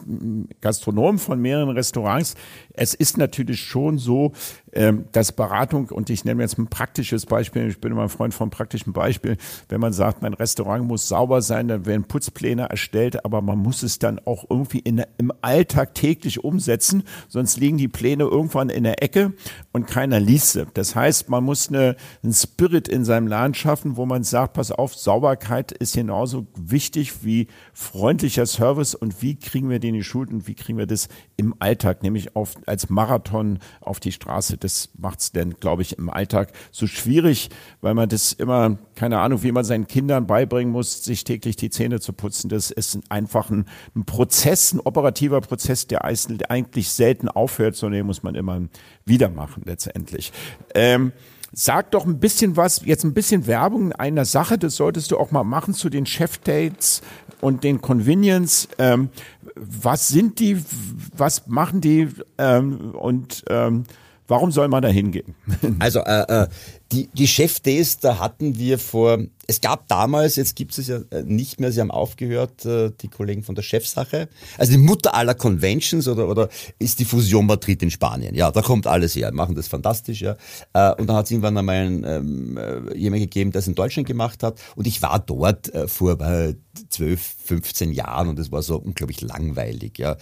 Gastronom von mehreren Restaurants. Es ist natürlich schon so, ähm, dass Beratung, und ich nenne jetzt ein praktisches Beispiel, ich bin immer ein Freund von praktischen Beispielen, wenn man sagt, mein Restaurant muss sauber sein, dann werden Putzpläne erstellt, aber man muss es dann auch irgendwie in, im Alltag täglich umsetzen, sonst liegen die Pläne irgendwann in der Ecke und keiner liest sie. Das heißt, man muss eine, einen Spirit in seinem Laden schaffen, wo man sagt, pass auf, Sauberkeit ist genauso wichtig wie freundlicher Service und wie kriegen wir den in die Schuld und wie kriegen wir das im Alltag, nämlich auf, als Marathon auf die Straße das macht es denn, glaube ich, im Alltag so schwierig, weil man das immer, keine Ahnung, wie man seinen Kindern beibringen muss, sich täglich die Zähne zu putzen. Das ist einfach ein, ein Prozess, ein operativer Prozess, der eigentlich selten aufhört, sondern den muss man immer wieder machen letztendlich. Ähm, Sag doch ein bisschen was, jetzt ein bisschen Werbung in einer Sache, das solltest du auch mal machen zu den Chef-Dates und den Convenience. Ähm, was sind die, was machen die ähm, und ähm, Warum soll man da hingehen? Also äh, äh, die, die Chef-Days, da hatten wir vor, es gab damals, jetzt gibt es ja äh, nicht mehr, sie haben aufgehört, äh, die Kollegen von der Chefsache. Also die Mutter aller Conventions oder, oder ist die Fusion Madrid in Spanien. Ja, da kommt alles her, machen das fantastisch, ja. Äh, und dann hat es irgendwann einmal einen, ähm, jemand gegeben, der es in Deutschland gemacht hat. Und ich war dort vor äh, 12, 15 Jahren und es war so unglaublich langweilig, ja.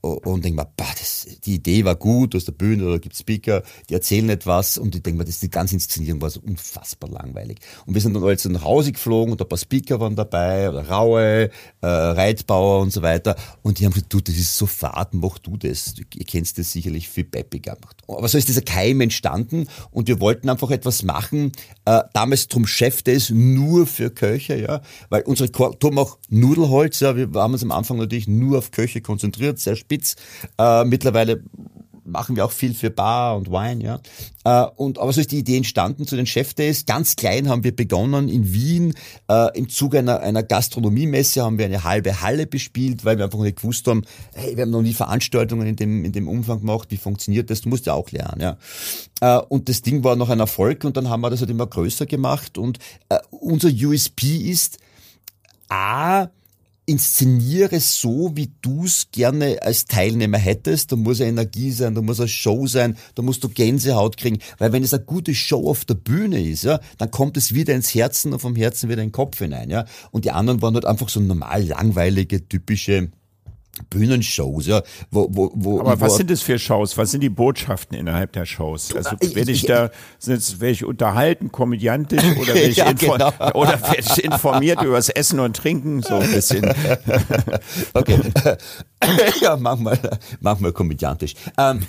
und denke mir, bah, das, die Idee war gut, aus der Bühne oder gibt Speaker, die erzählen etwas und ich denke mir, das die ganze Inszenierung war so unfassbar langweilig. Und wir sind dann alle nach Hause geflogen und ein paar Speaker waren dabei, oder Raue, äh, Reitbauer und so weiter. Und die haben gesagt, du, das ist so fad, mach du das. Ihr kennst das sicherlich viel peppiger. Aber so ist dieser Keim entstanden und wir wollten einfach etwas machen, äh, damals drum Chef das nur für Köche, ja, weil unsere Turm auch Nudelholz, ja, wir haben uns am Anfang natürlich nur auf Köche konzentriert, sehr spitz. Äh, mittlerweile machen wir auch viel für Bar und Wine, ja. Äh, und aber so ist die Idee entstanden zu den Chef Days. Ganz klein haben wir begonnen in Wien. Äh, Im Zuge einer, einer Gastronomiemesse haben wir eine halbe Halle bespielt, weil wir einfach nicht gewusst haben, hey, wir haben noch nie Veranstaltungen in dem, in dem Umfang gemacht. Wie funktioniert das? Du musst ja auch lernen, ja. Äh, und das Ding war noch ein Erfolg und dann haben wir das halt immer größer gemacht und unser USP ist, A, inszeniere so, wie du es gerne als Teilnehmer hättest. Da muss eine Energie sein, da muss eine Show sein, da musst du Gänsehaut kriegen. Weil wenn es eine gute Show auf der Bühne ist, ja, dann kommt es wieder ins Herzen und vom Herzen wieder in den Kopf hinein. Ja. Und die anderen waren halt einfach so normal langweilige, typische Bühnenshows, ja. Wo, wo, wo, Aber was sind das für Shows? Was sind die Botschaften innerhalb der Shows? Also werde ich da, werde ich unterhalten, komödiantisch oder werde ich, Ja, genau. oder werde ich informiert über das Essen und Trinken? So ein bisschen. Okay. ja, manchmal, manchmal komödiantisch. Ähm,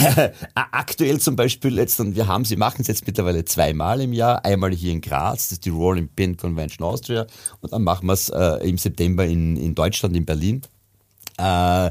aktuell zum Beispiel jetzt, und wir haben sie machen es jetzt mittlerweile zweimal im Jahr. Einmal hier in Graz, das ist die Rolling Pin Convention Austria. Und dann machen wir es äh, im September in, in Deutschland, in Berlin. Äh,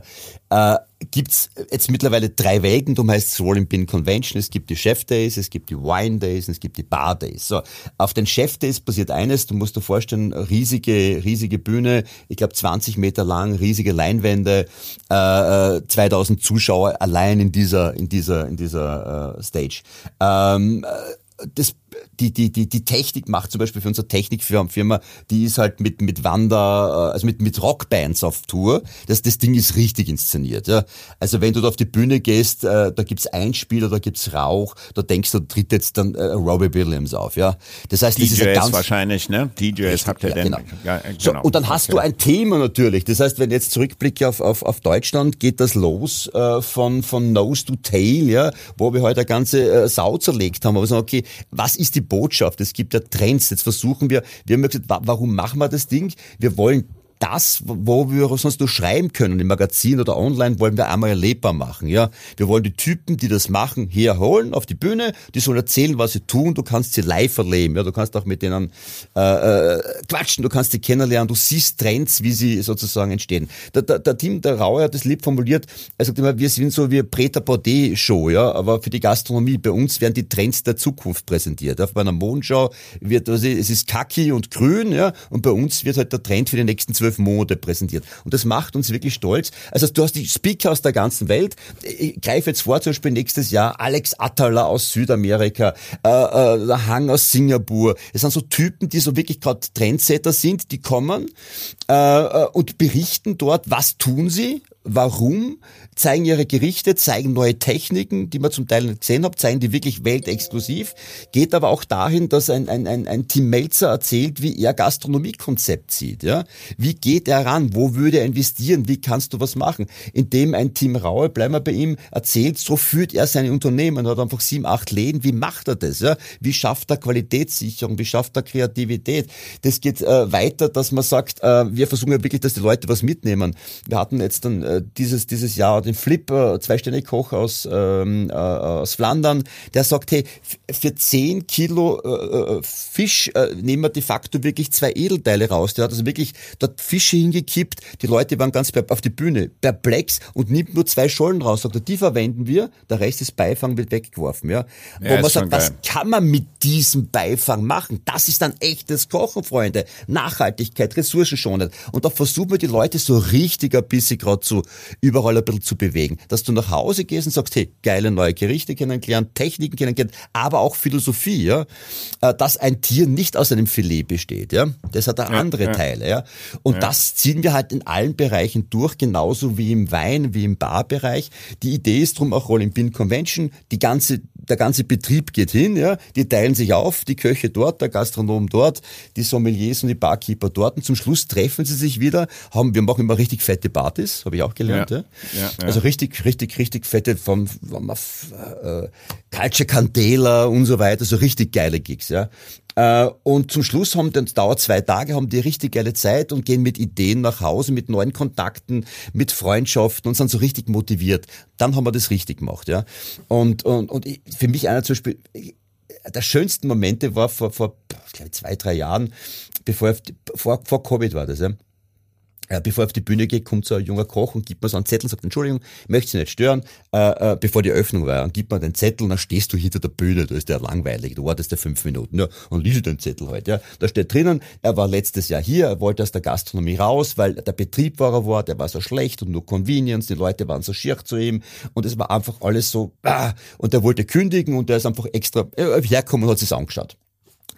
äh, gibt's jetzt mittlerweile drei Welten, darum heißt es Rolling Pin Convention, es gibt die Chef Days, es gibt die Wine Days und es gibt die Bar Days. So, auf den Chef Days passiert eines, du musst dir vorstellen, riesige, riesige Bühne, ich glaube 20 Meter lang, riesige Leinwände, äh, äh, 2000 Zuschauer allein in dieser, in dieser, in dieser äh, Stage. Ähm, äh, das, die, die, die, die Technik macht zum Beispiel für unsere Technikfirma, die ist halt mit, mit Wander, äh, also mit, mit Rockbands auf Tour. Das, das Ding ist richtig inszeniert. Ja. Also wenn du da auf die Bühne gehst, äh, da gibt's Einspieler, da gibt's Rauch, da denkst du, da tritt jetzt dann äh, Robbie Williams auf. Ja. Das heißt, das ist ein ganz wahrscheinlich, ne? DJs habt ihr ja, denn? genau. Ja, äh, So, genau. und dann hast Okay. du ein Thema natürlich. Das heißt, wenn ich jetzt zurückblicke auf, auf, auf Deutschland, geht das los äh, von, von Nose to Tail, ja, wo wir heute eine ganze äh, Sau zerlegt haben. Aber sagen, okay, was ist die Botschaft? Es gibt ja Trends. Jetzt versuchen wir, wir haben gesagt, wa warum machen wir das Ding? Wir wollen das, wo wir sonst nur schreiben können, im Magazin oder online, wollen wir einmal erlebbar machen. Ja, wir wollen die Typen, die das machen, herholen auf die Bühne. Die sollen erzählen, was sie tun. Du kannst sie live erleben. Ja, du kannst auch mit denen äh, äh, quatschen. Du kannst sie kennenlernen. Du siehst Trends, wie sie sozusagen entstehen. Der, der, der Tim, der Rauer hat das lieb formuliert. Er sagt immer, wir sind so wie Preta Baudet Show, ja, aber für die Gastronomie. Bei uns werden die Trends der Zukunft präsentiert. Bei einer Mondschau wird, also, es ist kaki und grün, ja, und bei uns wird halt der Trend für die nächsten zwölf Monate präsentiert. Und das macht uns wirklich stolz. Also du hast die Speaker aus der ganzen Welt. Ich greife jetzt vor, zum Beispiel nächstes Jahr Alex Atala aus Südamerika, äh, äh, der Hang aus Singapur. Es sind so Typen, die so wirklich gerade Trendsetter sind, die kommen äh, äh, und berichten dort, was tun sie, warum, zeigen ihre Gerichte, zeigen neue Techniken, die man zum Teil nicht gesehen hat, zeigen die wirklich weltexklusiv, geht aber auch dahin, dass ein, ein, ein, ein Tim Melzer erzählt, wie er Gastronomiekonzept sieht. Ja? Wie geht er ran? Wo würde er investieren? Wie kannst du was machen? Indem ein Tim Raue, bleiben wir bei ihm, erzählt, so führt er seine Unternehmen, hat einfach sieben, acht Läden, wie macht er das? Ja? Wie schafft er Qualitätssicherung? Wie schafft er Kreativität? Das geht äh, weiter, dass man sagt, äh, wir versuchen ja wirklich, dass die Leute was mitnehmen. Wir hatten jetzt dann äh, dieses, dieses Jahr den Flip, äh, Zwei-Sterne-Koch aus, ähm, äh, aus Flandern, der sagt, hey, für 10 Kilo äh, äh, Fisch äh, nehmen wir de facto wirklich zwei Edelteile raus. Der hat also wirklich dort Fische hingekippt, die Leute waren ganz auf die Bühne, perplex und nimmt nur zwei Schollen raus. Sagt er, die verwenden wir, der Rest des Beifang wird weggeworfen. Ja? Wo Ja, man sagt, was geil. kann man mit diesem Beifang machen? Das ist dann echtes Kochen, Freunde. Nachhaltigkeit, ressourcenschonend. Und da versuchen wir die Leute so richtig ein bisschen gerade zu, überall ein bisschen zu bewegen. Dass du nach Hause gehst und sagst, hey, geile neue Gerichte kennengelernt, Techniken kennengelernt, aber auch Philosophie, ja. Äh, Dass ein Tier nicht aus einem Filet besteht, ja. Das hat auch andere ja. Teile, ja. Und das ziehen wir halt in allen Bereichen durch, genauso wie im Wein, wie im Barbereich. Die Idee ist drum auch Rolling Pin Convention. Die ganze, der ganze Betrieb geht hin, ja. Die teilen sich auf, die Köche dort, der Gastronom dort, die Sommeliers und die Barkeeper dort. Und zum Schluss treffen sie sich wieder, haben, wir machen immer richtig fette Partys, habe ich auch gelernt, ja. Ja. Ja. Also richtig, richtig, richtig fette vom, vom äh, Calce Candela und so weiter, so richtig geile Gigs, ja. Äh, und zum Schluss haben, das dauert zwei Tage, haben die richtig geile Zeit und gehen mit Ideen nach Hause, mit neuen Kontakten, mit Freundschaften und sind so richtig motiviert. Dann haben wir das richtig gemacht, ja. Und, und, und für mich einer zum Beispiel, der schönsten Momente war vor, vor ich glaube, zwei, drei Jahren, bevor, vor, vor Covid war das, ja. Äh, bevor er auf die Bühne geht, kommt so ein junger Koch und gibt mir so einen Zettel und sagt, Entschuldigung, möchte Sie nicht stören, äh, äh, bevor die Eröffnung war. Und gibt mir den Zettel und dann stehst du hinter der Bühne, da ist der langweilig, du wartest ja fünf Minuten, ja, und liest den Zettel halt, ja. Da steht drinnen, er war letztes Jahr hier, er wollte aus der Gastronomie raus, weil der Betrieb war er war, der war so schlecht und nur Convenience, die Leute waren so schier zu ihm und es war einfach alles so, ah, und er wollte kündigen und er ist einfach extra äh, hergekommen und hat sich's angeschaut.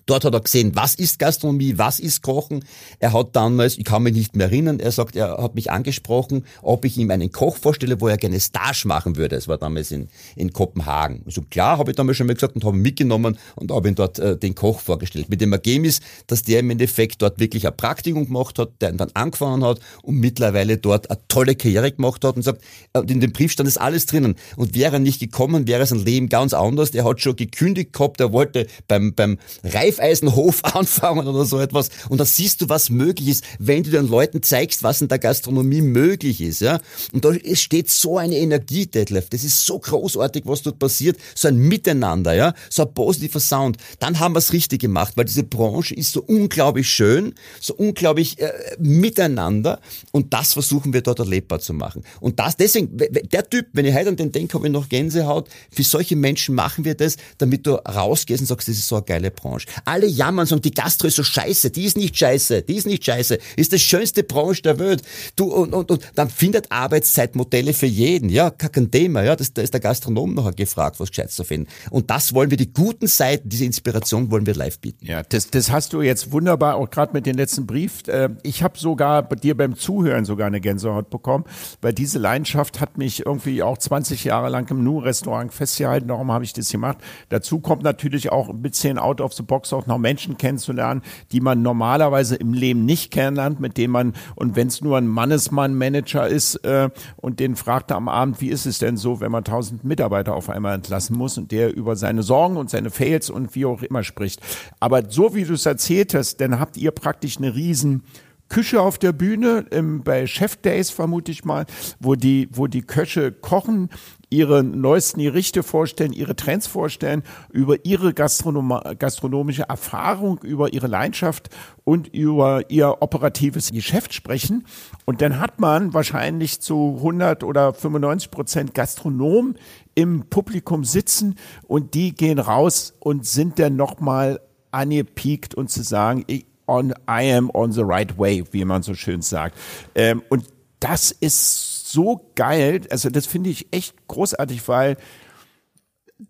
Dort hat er gesehen, was ist Gastronomie, was ist Kochen. Er hat damals, ich kann mich nicht mehr erinnern, er sagt, er hat mich angesprochen, ob ich ihm einen Koch vorstelle, wo er gerne Stage machen würde. Es war damals in, in Kopenhagen. So also klar, habe ich damals schon mal gesagt und habe ihn mitgenommen und habe ihm dort äh, den Koch vorgestellt. Mit dem Ergebnis, dass der im Endeffekt dort wirklich ein Praktikum gemacht hat, der dann angefangen hat und mittlerweile dort eine tolle Karriere gemacht hat und sagt, äh, in dem Brief stand das alles drinnen. Und wäre er nicht gekommen, wäre sein Leben ganz anders. Er hat schon gekündigt gehabt, er wollte beim, beim Reif Reifeisenhof anfangen oder so etwas. Und da siehst du, was möglich ist, wenn du den Leuten zeigst, was in der Gastronomie möglich ist. Ja? Und da steht so eine Energie, Detlef. Das ist so großartig, was dort passiert. So ein Miteinander, ja, so ein positiver Sound. Dann haben wir es richtig gemacht, weil diese Branche ist so unglaublich schön, so unglaublich äh, miteinander. Und das versuchen wir dort erlebbar zu machen. Und das deswegen, der Typ, wenn ich heute an den denke, habe ich noch Gänsehaut. Für solche Menschen machen wir das, damit du rausgehst und sagst, das ist so eine geile Branche. Alle jammern, sagen, die Gastro ist so scheiße, die ist nicht scheiße, die ist nicht scheiße, ist das schönste Branche der Welt. Du, und, und, und dann findet Arbeitszeitmodelle für jeden, ja, kein Thema, ja, das, da ist der Gastronom nachher gefragt, was gescheit zu finden. Und das wollen wir, die guten Seiten, diese Inspiration wollen wir live bieten. Ja, das, das hast du jetzt wunderbar, auch gerade mit dem letzten Brief. Äh, ich habe sogar bei dir beim Zuhören sogar eine Gänsehaut bekommen, weil diese Leidenschaft hat mich irgendwie auch 20 Jahre lang im Nu-Restaurant festgehalten, darum habe ich das gemacht. Dazu kommt natürlich auch ein bisschen out of the box auch noch Menschen kennenzulernen, die man normalerweise im Leben nicht kennenlernt, mit denen man, und wenn es nur ein Mannesmann-Manager ist äh, und den fragt er am Abend, wie ist es denn so, wenn man tausend Mitarbeiter auf einmal entlassen muss und der über seine Sorgen und seine Fails und wie auch immer spricht. Aber so wie du es erzählt hast, dann habt ihr praktisch eine riesen Küche auf der Bühne, im, bei Chef Days vermute ich mal, wo die, wo die Köche kochen, ihre neuesten Gerichte vorstellen, ihre Trends vorstellen, über ihre Gastronom gastronomische Erfahrung, über ihre Leidenschaft und über ihr operatives Geschäft sprechen. Und dann hat man wahrscheinlich zu 100 oder 95 Prozent Gastronom im Publikum sitzen und die gehen raus und sind dann nochmal angepiekt und zu sagen, ich, on, I am on the right way, wie man so schön sagt. Ähm, und das ist so geil. Also das finde ich echt großartig, weil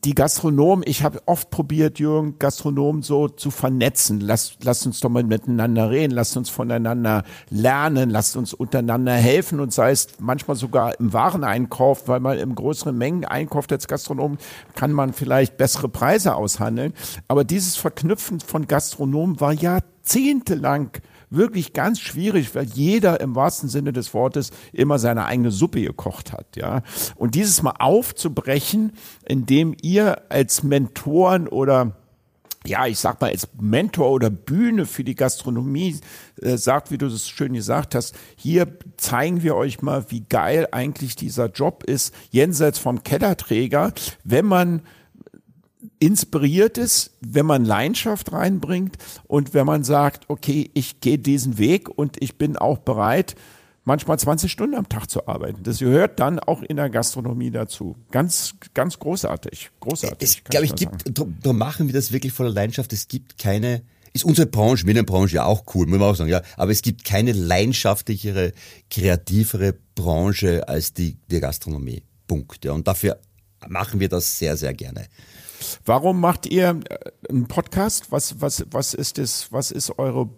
die Gastronomen, ich habe oft probiert, Jürgen, Gastronomen so zu vernetzen. Lass, lasst uns doch mal miteinander reden, lasst uns voneinander lernen, lasst uns untereinander helfen und sei es manchmal sogar im Wareneinkauf, weil man im größeren Mengen einkauft als Gastronom, kann man vielleicht bessere Preise aushandeln. Aber dieses Verknüpfen von Gastronomen war jahrzehntelang wirklich ganz schwierig, weil jeder im wahrsten Sinne des Wortes immer seine eigene Suppe gekocht hat, ja. Und dieses mal aufzubrechen, indem ihr als Mentoren oder ja, ich sag mal, als Mentor oder Bühne für die Gastronomie äh, sagt, wie du das schön gesagt hast, hier zeigen wir euch mal, wie geil eigentlich dieser Job ist, jenseits vom Kellerträger, wenn man inspiriert ist, wenn man Leidenschaft reinbringt und wenn man sagt, okay, ich gehe diesen Weg und ich bin auch bereit, manchmal 20 Stunden am Tag zu arbeiten. Das gehört dann auch in der Gastronomie dazu. Ganz, ganz großartig. Großartig. Es, glaube ich, gibt, da machen wir das wirklich voller Leidenschaft. Es gibt keine, ist unsere Branche, Medienbranche ja auch cool, muss man auch sagen, ja. Aber es gibt keine leidenschaftlichere, kreativere Branche als die, die Gastronomie. Punkt. Ja. Und dafür machen wir das sehr, sehr gerne. Warum macht ihr äh, einen Podcast? Was, was, was ist das, was ist eure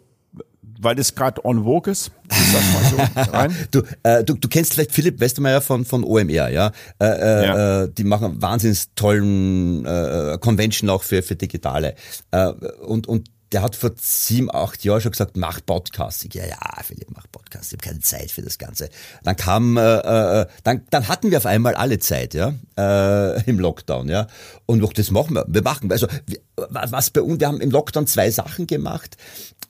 weil es gerade on vogue ist. So du, äh, du, du kennst vielleicht Philipp Westermeier von, von OMR, ja? Äh, äh, ja. Äh, die machen wahnsinnig tollen äh, Convention auch für, für Digitale. Äh, und, und der hat vor sieben, acht Jahren schon gesagt, mach Podcast. Ich, ja, ja, Philipp, mach Podcast. Ich habe keine Zeit für das Ganze. Dann kam, äh, äh, dann, dann hatten wir auf einmal alle Zeit, ja, äh, im Lockdown, ja. Und auch das machen wir. Wir machen, also was bei uns, wir haben im Lockdown zwei Sachen gemacht.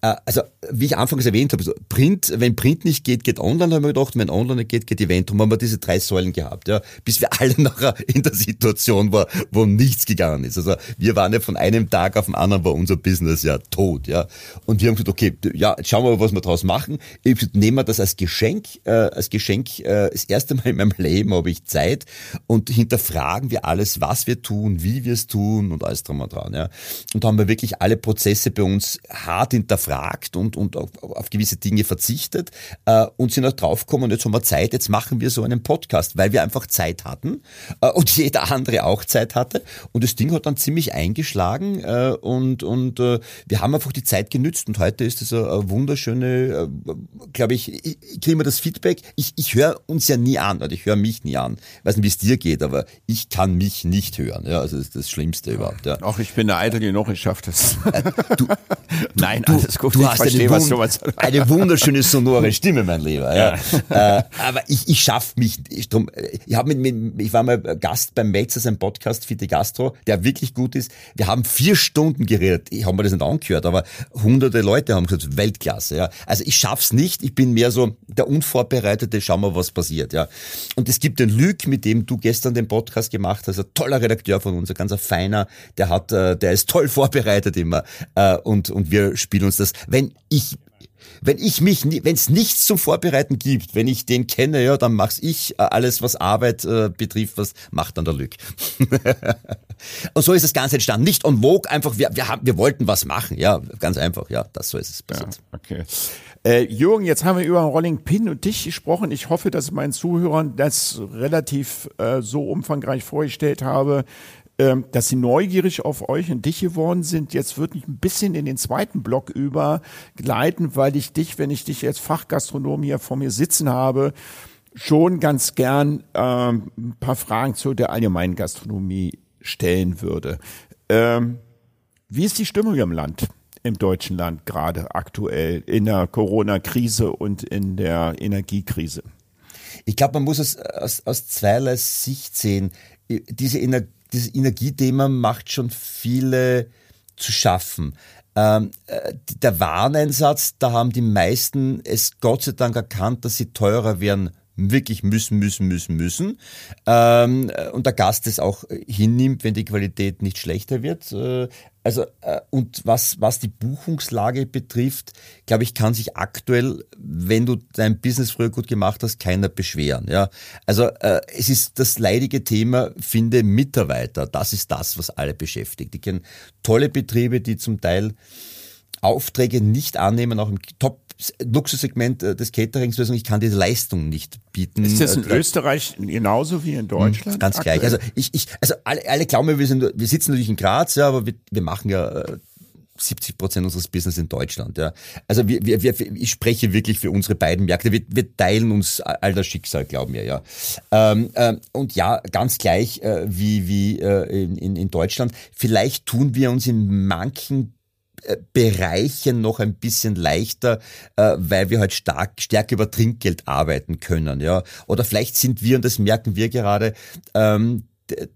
Äh, also wie ich anfangs erwähnt habe, Print, wenn Print nicht geht, geht online, haben wir gedacht, wenn online nicht geht, geht Event. Und haben wir diese drei Säulen gehabt, ja, bis wir alle nachher in der Situation waren, wo nichts gegangen ist. Also wir waren ja von einem Tag auf den anderen war unser Business ja tot, ja. Und wir haben gesagt, okay, ja, jetzt schauen wir mal, was wir daraus machen. Ich gesagt, nehmen wir das als Geschenk, äh, als Geschenk, äh, das erste Mal in meinem Leben habe ich Zeit und hinterfragen wir alles, was wir tun, wie wir es tun und alles drum und dran, ja. Und da haben wir wirklich alle Prozesse bei uns hart hinterfragt und, und auf, auf gewisse Dinge verzichtet äh, und sind auch draufgekommen, jetzt haben wir Zeit, jetzt machen wir so einen Podcast, weil wir einfach Zeit hatten äh, und jeder andere auch Zeit hatte. Und das Ding hat dann ziemlich eingeschlagen äh, und, und äh, wir wir haben einfach die Zeit genützt und heute ist es eine, wunderschöne, äh, glaube ich, ich, ich kriege immer das Feedback, ich, ich höre uns ja nie an, oder ich höre mich nie an. Ich weiß nicht, wie es dir geht, aber ich kann mich nicht hören. Ja, also das ist das Schlimmste überhaupt. Ja. Auch ich bin der eitel genug, ich schaffe das. Äh, du, Nein, du, alles gut. Du ich hast verstehe, eine, wund eine wunderschöne sonore Stimme, mein Lieber. Ja. ja. Äh, aber ich, ich schaffe mich. Ich, drum, ich, hab mit, mit, ich war mal Gast beim Melzer, sein Podcast Fite Gastro, der wirklich gut ist. Wir haben vier Stunden geredet. Ich habe mir das nicht angehört, aber hunderte Leute haben gesagt, Weltklasse. Ja. Also ich schaff's nicht. Ich bin mehr so der Unvorbereitete. Schau mal, was passiert. Ja. Und es gibt den Lüg, mit dem du gestern den Podcast gemacht hast. Ein toller Redakteur von uns, ein ganz feiner. Der hat, äh, der ist toll vorbereitet immer. Äh, und, und wir spielen uns das. Wenn ich wenn ich mich, wenn es nichts zum Vorbereiten gibt, wenn ich den kenne, ja, dann mach's ich äh, alles, was Arbeit äh, betrifft, was macht dann der Lück. und so ist das Ganze entstanden. Nicht on vogue, einfach wir, wir haben, wir wollten was machen, ja, ganz einfach, ja, das so ist es passiert. Ja, okay. Äh, Jürgen, jetzt haben wir über Rolling Pin und dich gesprochen. Ich hoffe, dass ich meinen Zuhörern das relativ äh, so umfangreich vorgestellt habe, ähm, dass sie neugierig auf euch und dich geworden sind. Jetzt würde ich ein bisschen in den zweiten Block übergleiten, weil ich dich, wenn ich dich als Fachgastronom hier vor mir sitzen habe, schon ganz gern ähm, ein paar Fragen zu der allgemeinen Gastronomie stellen würde. Ähm, wie ist die Stimmung im Land, im deutschen Land gerade aktuell in der Corona-Krise und in der Energiekrise? Ich glaube, man muss es aus, aus zweierlei Sicht sehen. Diese Energie dieses Energiethema macht schon viele zu schaffen. Ähm, äh, der Wareneinsatz, da haben die meisten es Gott sei Dank erkannt, dass sie teurer werden wirklich müssen, müssen, müssen, müssen. Ähm, und der Gast es auch hinnimmt, wenn die Qualität nicht schlechter wird. Äh, also, äh, und was, was die Buchungslage betrifft, glaube ich, kann sich aktuell, wenn du dein Business früher gut gemacht hast, keiner beschweren. Ja, also äh, es ist das leidige Thema, finde Mitarbeiter. Das ist das, was alle beschäftigt. Ich kenne tolle Betriebe, die zum Teil Aufträge nicht annehmen, auch im Top Luxussegment äh, des Caterings, ich kann diese Leistung nicht bieten. Ist das in äh, Österreich genauso wie in Deutschland? Ganz aktuell? gleich. Also ich, ich, also alle, alle glauben, wir sind, wir sitzen natürlich in Graz, ja, aber wir, wir machen ja 70 äh, Prozent unseres Business in Deutschland. Ja. Also wir, wir, wir, ich spreche wirklich für unsere beiden Märkte. Wir, wir teilen uns all das Schicksal, glauben wir. Ja. Ähm, ähm, und ja, ganz gleich äh, wie, wie äh, in, in, in Deutschland. Vielleicht tun wir uns in manchen Bereichen noch ein bisschen leichter, äh, weil wir halt stark, stärker über Trinkgeld arbeiten können, ja. Oder vielleicht sind wir, und das merken wir gerade, ähm,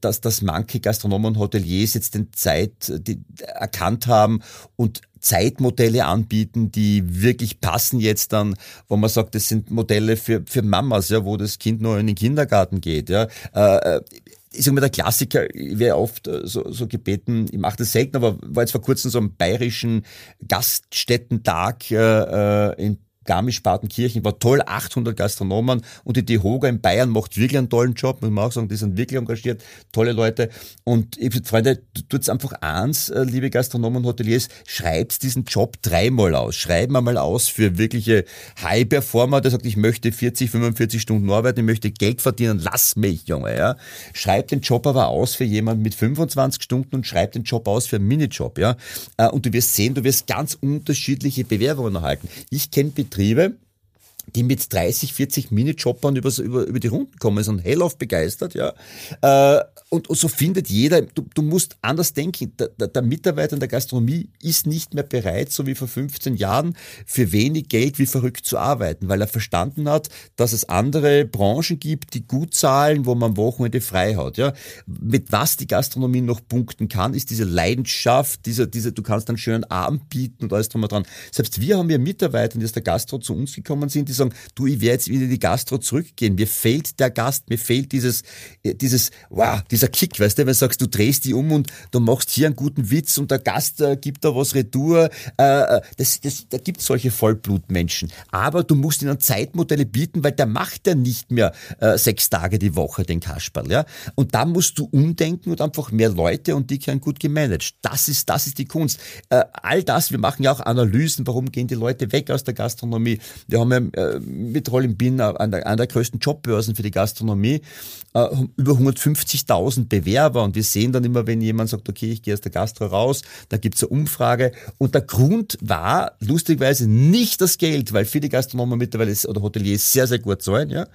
dass, dass manche Gastronomen und Hoteliers jetzt den Zeit die erkannt haben und Zeitmodelle anbieten, die wirklich passen jetzt dann, wo man sagt, das sind Modelle für, für Mamas, ja, wo das Kind nur in den Kindergarten geht, ja. Äh, äh ich sage mal, der Klassiker, ich werde oft äh, so, so gebeten, ich mache das selten, aber war jetzt vor kurzem so am bayerischen Gaststättentag äh, äh in Garmisch-Partenkirchen war toll, 800 Gastronomen und die DEHOGA in Bayern macht wirklich einen tollen Job, muss man auch sagen, die sind wirklich engagiert, tolle Leute und Freunde, tut's einfach eins, äh, liebe Gastronomen und Hoteliers, schreibt diesen Job dreimal aus, schreiben einmal aus für wirkliche High-Performer, der sagt, ich möchte 40, 45 Stunden arbeiten, ich möchte Geld verdienen, lass mich, Junge, ja. Schreibt den Job aber aus für jemanden mit 25 Stunden und schreibt den Job aus für einen Minijob, ja. Äh, und du wirst sehen, du wirst ganz unterschiedliche Bewerbungen erhalten. Ich kenne Betriebe, Betriebe, die mit 30, 40 Minijobbern über, über, über die Runden kommen, sind hellauf begeistert, ja. Äh, und, und so findet jeder, du, du musst anders denken. Der, der, Mitarbeiter in der Gastronomie ist nicht mehr bereit, so wie vor 15 Jahren, für wenig Geld wie verrückt zu arbeiten, weil er verstanden hat, dass es andere Branchen gibt, die gut zahlen, wo man Wochenende frei hat. Ja. Mit was die Gastronomie noch punkten kann, ist diese Leidenschaft, diese, diese, du kannst einen schönen Abend bieten und alles drum und dran. Selbst wir haben ja Mitarbeiter, die aus der Gastro zu uns gekommen sind, die sagen, du, ich werde jetzt wieder in die Gastro zurückgehen. Mir fehlt der Gast, mir fehlt dieses, äh, dieses, wow, dieser Kick, weißt du, wenn du sagst, du drehst die um und du machst hier einen guten Witz und der Gast äh, gibt da was retour. Äh, äh das, das, da gibt solche Vollblutmenschen. Aber du musst ihnen Zeitmodelle bieten, weil der macht ja nicht mehr äh, sechs Tage die Woche den Kasperl, ja. Und da musst du umdenken und einfach mehr Leute und die können gut gemanagt. Das ist, das ist die Kunst. Äh, all das, wir machen ja auch Analysen, warum gehen die Leute weg aus der Gastronomie. Wir haben ja äh, mit Rollin Bin an der, an der größten Jobbörsen für die Gastronomie äh, über 150.000 Bewerber und wir sehen dann immer, wenn jemand sagt, okay, ich gehe aus der Gastro raus, da gibt's eine Umfrage und der Grund war lustigerweise nicht das Geld, weil viele Gastronomen mittlerweile oder Hoteliers sehr, sehr gut zahlen, ja.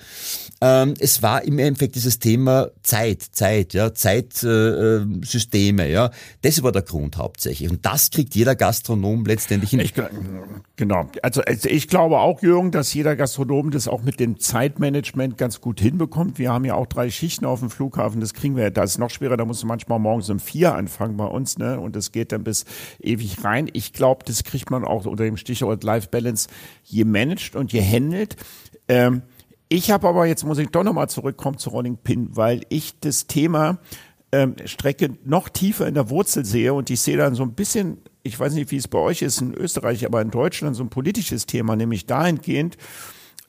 Ähm, es war im Endeffekt dieses Thema Zeit, Zeit, ja, Zeitsysteme, äh, ja. Das war der Grund hauptsächlich und das kriegt jeder Gastronom letztendlich hin. Ich, genau. Also, also ich glaube auch, Jürgen, dass jeder Gastronom das auch mit dem Zeitmanagement ganz gut hinbekommt. Wir haben ja auch drei Schichten auf dem Flughafen, das kriegen wir, das ist noch schwerer, da musst du manchmal morgens um vier anfangen bei uns, ne? Und das geht dann bis ewig rein. Ich glaube, das kriegt man auch unter dem Stichwort Life Balance je managt und je handelt. Ähm, ich habe aber, jetzt muss ich doch nochmal zurückkommen zu Rolling Pin, weil ich das Thema ähm, Strecke noch tiefer in der Wurzel sehe und ich sehe dann so ein bisschen, ich weiß nicht, wie es bei euch ist in Österreich, aber in Deutschland so ein politisches Thema, nämlich dahingehend,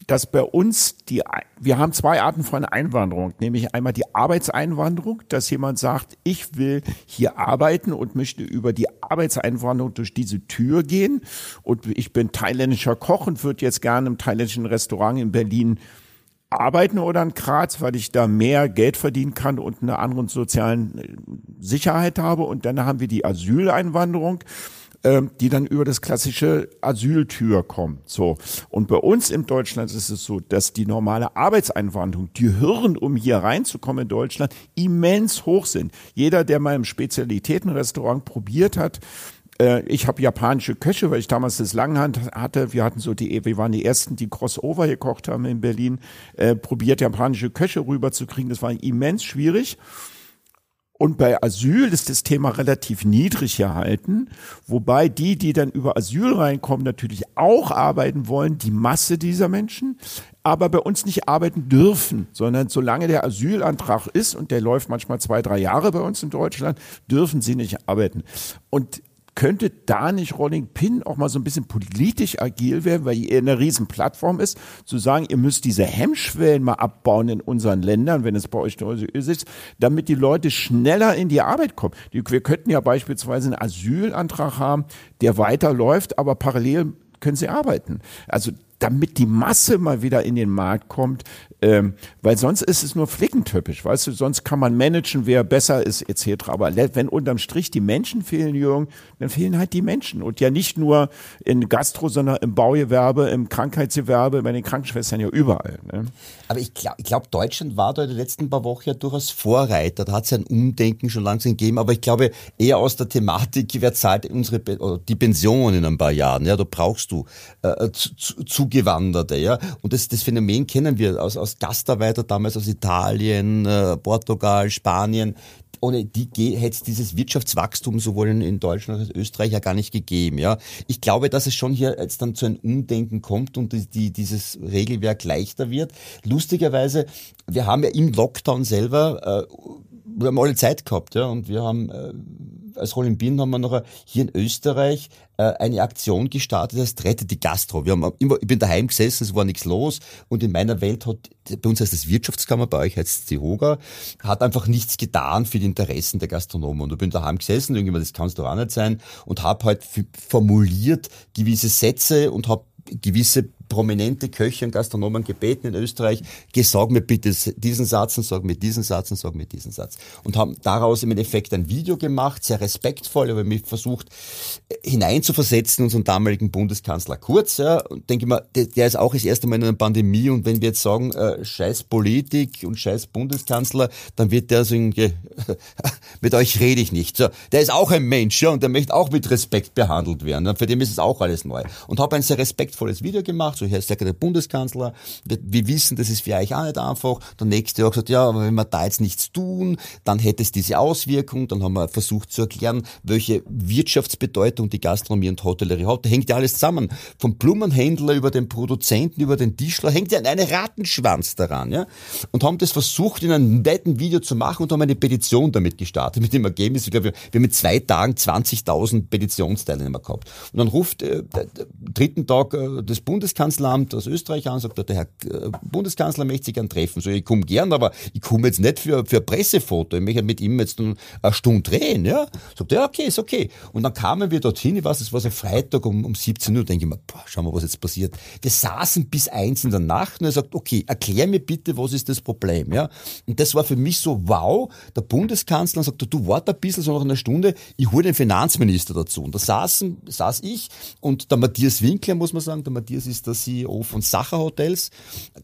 dass bei uns die, wir haben zwei Arten von Einwanderung, nämlich einmal die Arbeitseinwanderung, dass jemand sagt, ich will hier arbeiten und möchte über die Arbeitseinwanderung durch diese Tür gehen und ich bin thailändischer Koch und würde jetzt gerne im thailändischen Restaurant in Berlin arbeiten oder in Graz, weil ich da mehr Geld verdienen kann und eine andere sozialen äh, Sicherheit habe. Und dann haben wir die Asyleinwanderung ähm, die dann über das klassische Asyltür kommt. So. Und bei uns in Deutschland ist es so, dass die normale Arbeitseinwanderung, die Hürden, um hier reinzukommen in Deutschland, immens hoch sind. Jeder, der mal im Spezialitätenrestaurant probiert hat, ich habe japanische Köche, weil ich damals das Langhand hatte. Wir hatten so die, wir waren die ersten, die Crossover gekocht haben in Berlin. Äh, probiert japanische Köche rüberzukriegen, das war immens schwierig. Und bei Asyl ist das Thema relativ niedrig gehalten, wobei die, die dann über Asyl reinkommen, natürlich auch arbeiten wollen, die Masse dieser Menschen, aber bei uns nicht arbeiten dürfen, sondern solange der Asylantrag ist, und der läuft manchmal zwei, drei Jahre bei uns in Deutschland, dürfen sie nicht arbeiten. Und könnte da nicht Rolling Pin auch mal so ein bisschen politisch agil werden, weil ihr eine riesen Plattform ist, zu sagen, ihr müsst diese Hemmschwellen mal abbauen in unseren Ländern, wenn es bei euch so ist, damit die Leute schneller in die Arbeit kommen. Wir könnten ja beispielsweise einen Asylantrag haben, der weiterläuft, aber parallel können sie arbeiten. Also damit die Masse mal wieder in den Markt kommt, ähm, weil sonst ist es nur flickentypisch, weißt du, sonst kann man managen, wer besser ist etc. Aber wenn unterm Strich die Menschen fehlen, Jürgen, dann fehlen halt die Menschen und ja nicht nur in Gastro, sondern im Baugewerbe, im Krankheitsgewerbe, bei den Krankenschwestern ja überall. Ne? Aber ich glaube, glaub, Deutschland war da in den letzten paar Wochen ja durchaus Vorreiter. Da hat es ein Umdenken schon langsam gegeben, aber ich glaube eher aus der Thematik, wer zahlt unsere die Pension in ein paar Jahren. Ja, da brauchst du äh, zu, zu Zugewanderte, ja. Und das, das Phänomen kennen wir aus, aus Gastarbeiter damals aus Italien, äh, Portugal, Spanien. Ohne die hätte es dieses Wirtschaftswachstum sowohl in, Deutschland als auch in Österreich ja gar nicht gegeben, ja. Ich glaube, dass es schon hier jetzt dann zu einem Umdenken kommt und die, die, dieses Regelwerk leichter wird. Lustigerweise, wir haben ja im Lockdown selber, äh, wir haben alle Zeit gehabt, ja, und wir haben äh, als Rolling Bean haben wir noch hier in Österreich äh, eine Aktion gestartet, das rettet die Gastro. Wir haben immer, ich bin daheim gesessen, es war nichts los und in meiner Welt hat, bei uns heißt das Wirtschaftskammer, bei euch heißt es die Hoga, hat einfach nichts getan für die Interessen der Gastronomen. Und ich bin daheim gesessen, irgendwann, das kann es doch auch nicht sein, und habe halt formuliert gewisse Sätze und habe gewisse prominente Köche und Gastronomen gebeten in Österreich, sag mir bitte diesen Satz und sag mir diesen Satz und sag mir diesen Satz. Und haben daraus im Endeffekt ein Video gemacht, sehr respektvoll, aber mich versucht äh, hineinzuversetzen, unseren damaligen Bundeskanzler Kurz. Ja, und denke mal, der, ist auch das erste Mal in einer Pandemie und wenn wir jetzt sagen, äh, scheiß Politik und scheiß Bundeskanzler, dann wird der so mit euch rede ich nicht. So, der ist auch ein Mensch ja, und der möchte auch mit Respekt behandelt werden. Für den ist es auch alles neu. Und habe ein sehr respektvolles Video gemacht, gemacht, so Herr sehr der Bundeskanzler, wir wissen, das ist für euch auch nicht einfach. Der nächste hat gesagt, ja, aber wenn wir da jetzt nichts tun, dann hätte es diese Auswirkung. Dann haben wir versucht zu erklären, welche Wirtschaftsbedeutung die Gastronomie und Hotellerie hat. Da hängt ja alles zusammen. Vom Blumenhändler über den Produzenten, über den Tischler, hängt ja ein Rattenschwanz daran, ja. Und haben das versucht, in einem netten Video zu machen und haben eine Petition damit gestartet. Mit dem Ergebnis, glaube, wir haben mit zwei Tagen 20.000 Petitionsteilnehmer gehabt. Und dann ruft äh, dritten Tag äh, das Bundeskanzler Bundeskanzleramt aus Österreich an, sagt, der Herr äh, Bundeskanzler möchte sich gern treffen. So, ich komme gern, aber ich komme jetzt nicht für, für Pressefoto. Ich möchte mit ihm jetzt eine Stunde drehen, ja. Sagt er, ja, okay, ist okay. Und dann kamen wir dorthin, ich weiß, es war so Freitag um, um 17 Uhr, denke ich mir, boah, schauen wir, was jetzt passiert. Wir saßen bis eins in der Nacht und er sagt, okay, erklär mir bitte, was ist das Problem, ja. Und das war für mich so, wow, der Bundeskanzler sagt, du warte ein bisschen, so nach einer Stunde, ich hole den Finanzminister dazu. Und da saßen, saß ich und der Matthias Winkler, muss man sagen, der Matthias ist der CEO von Sacher Hotels,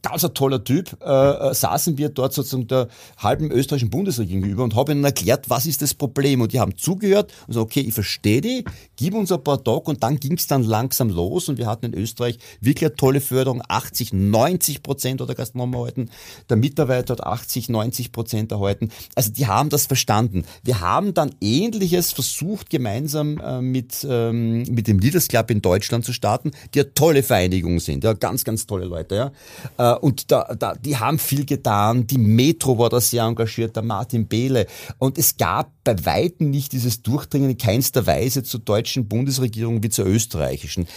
ganz ein toller Typ, äh, äh, saßen wir dort sozusagen der halben österreichischen Bundesregierung gegenüber und habe ihnen erklärt, was ist das Problem. Und die haben zugehört und so, okay, ich verstehe die, gib uns ein paar Tage und dann ging es dann langsam los und wir hatten in Österreich wirklich eine tolle Förderung, 80, 90 Prozent der Gastronomen erhalten, der Mitarbeiter hat 80, 90 Prozent erhalten. Also die haben das verstanden. Wir haben dann Ähnliches versucht, gemeinsam äh, mit, ähm, mit dem Leaders Club in Deutschland zu starten, die eine tolle Vereinigung sind, ja, ganz, ganz tolle Leute, ja. Äh, und da, da, die haben viel getan, die Metro war da sehr engagiert, der Martin Behle. Und es gab bei Weitem nicht dieses Durchdringen in keinster Weise zur deutschen Bundesregierung wie zur österreichischen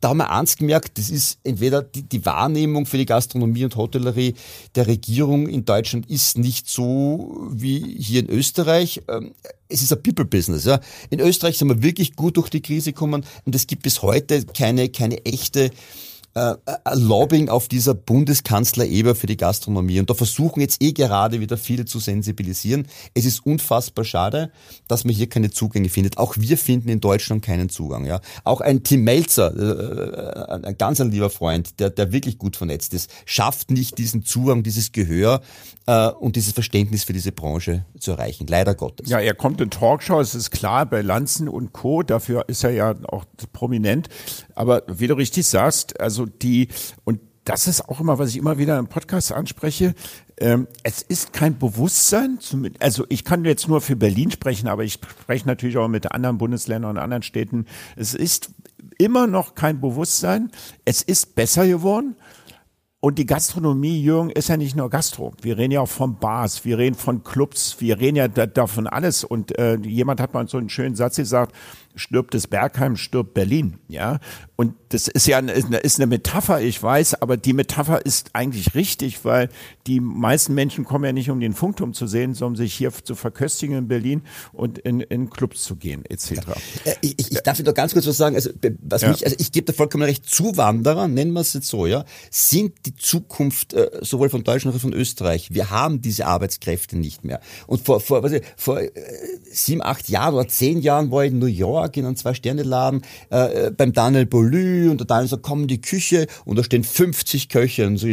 da haben wir eins gemerkt, das ist entweder die, die, Wahrnehmung für die Gastronomie und Hotellerie der Regierung in Deutschland ist nicht so wie hier in Österreich. Ähm, es ist ein People-Business. Ja. In Österreich sind wir wirklich gut durch die Krise gekommen und es gibt bis heute keine, keine echte äh, äh, Lobbying auf dieser Bundeskanzler-Eber für die Gastronomie. Und da versuchen jetzt eh gerade wieder viele zu sensibilisieren. Es ist unfassbar schade, dass man hier keine Zugänge findet. Auch wir finden in Deutschland keinen Zugang. Ja. Auch ein Tim Melzer, äh, äh ein ganz ein lieber Freund, der, der wirklich gut vernetzt ist, schafft nicht diesen Zugang, dieses Gehör äh, und dieses Verständnis für diese Branche zu erreichen. Leider Gottes. Ja, er kommt in Talkshows, ist klar, bei Lanzen und Co. Dafür ist er ja auch prominent. Aber wie du richtig sagst, also die, und das ist auch immer, was ich immer wieder im Podcast anspreche. Ähm, es ist kein Bewusstsein, also ich kann jetzt nur für Berlin sprechen, aber ich spreche natürlich auch mit anderen Bundesländern und anderen Städten. Es ist immer noch kein Bewusstsein. Es ist besser geworden. Und die Gastronomie, Jürgen, ist ja nicht nur Gastro. Wir reden ja auch von Bars, wir reden von Clubs, wir reden ja davon alles. Und äh, jemand hat mal so einen schönen Satz gesagt, stirbt das Bergheim, stirbt Berlin. Ja, und das ist ja eine, ist eine Metapher, ich weiß, aber die Metapher ist eigentlich richtig, weil die meisten Menschen kommen ja nicht, um den Funkturm zu sehen, sondern um sich hier zu verköstigen in Berlin und in, in Clubs zu gehen, etc. Ja. Äh, ich, ich, ich darf Ihnen doch ganz kurz was sagen. Also, was ja. mich, also ich gebe da vollkommen recht. Zuwanderer, nennen wir es jetzt so, ja, sind die Zukunft äh, sowohl von Deutschland als auch von Österreich. Wir haben diese Arbeitskräfte nicht mehr. Und vor, vor, was ich, vor äh, sieben, acht Jahren oder zehn Jahren war ich in New York in einem Zwei-Sterne-Laden äh, äh beim Daniel Bolü und der Daniel sagt, komm in die Küche und da stehen 50 Köche und so,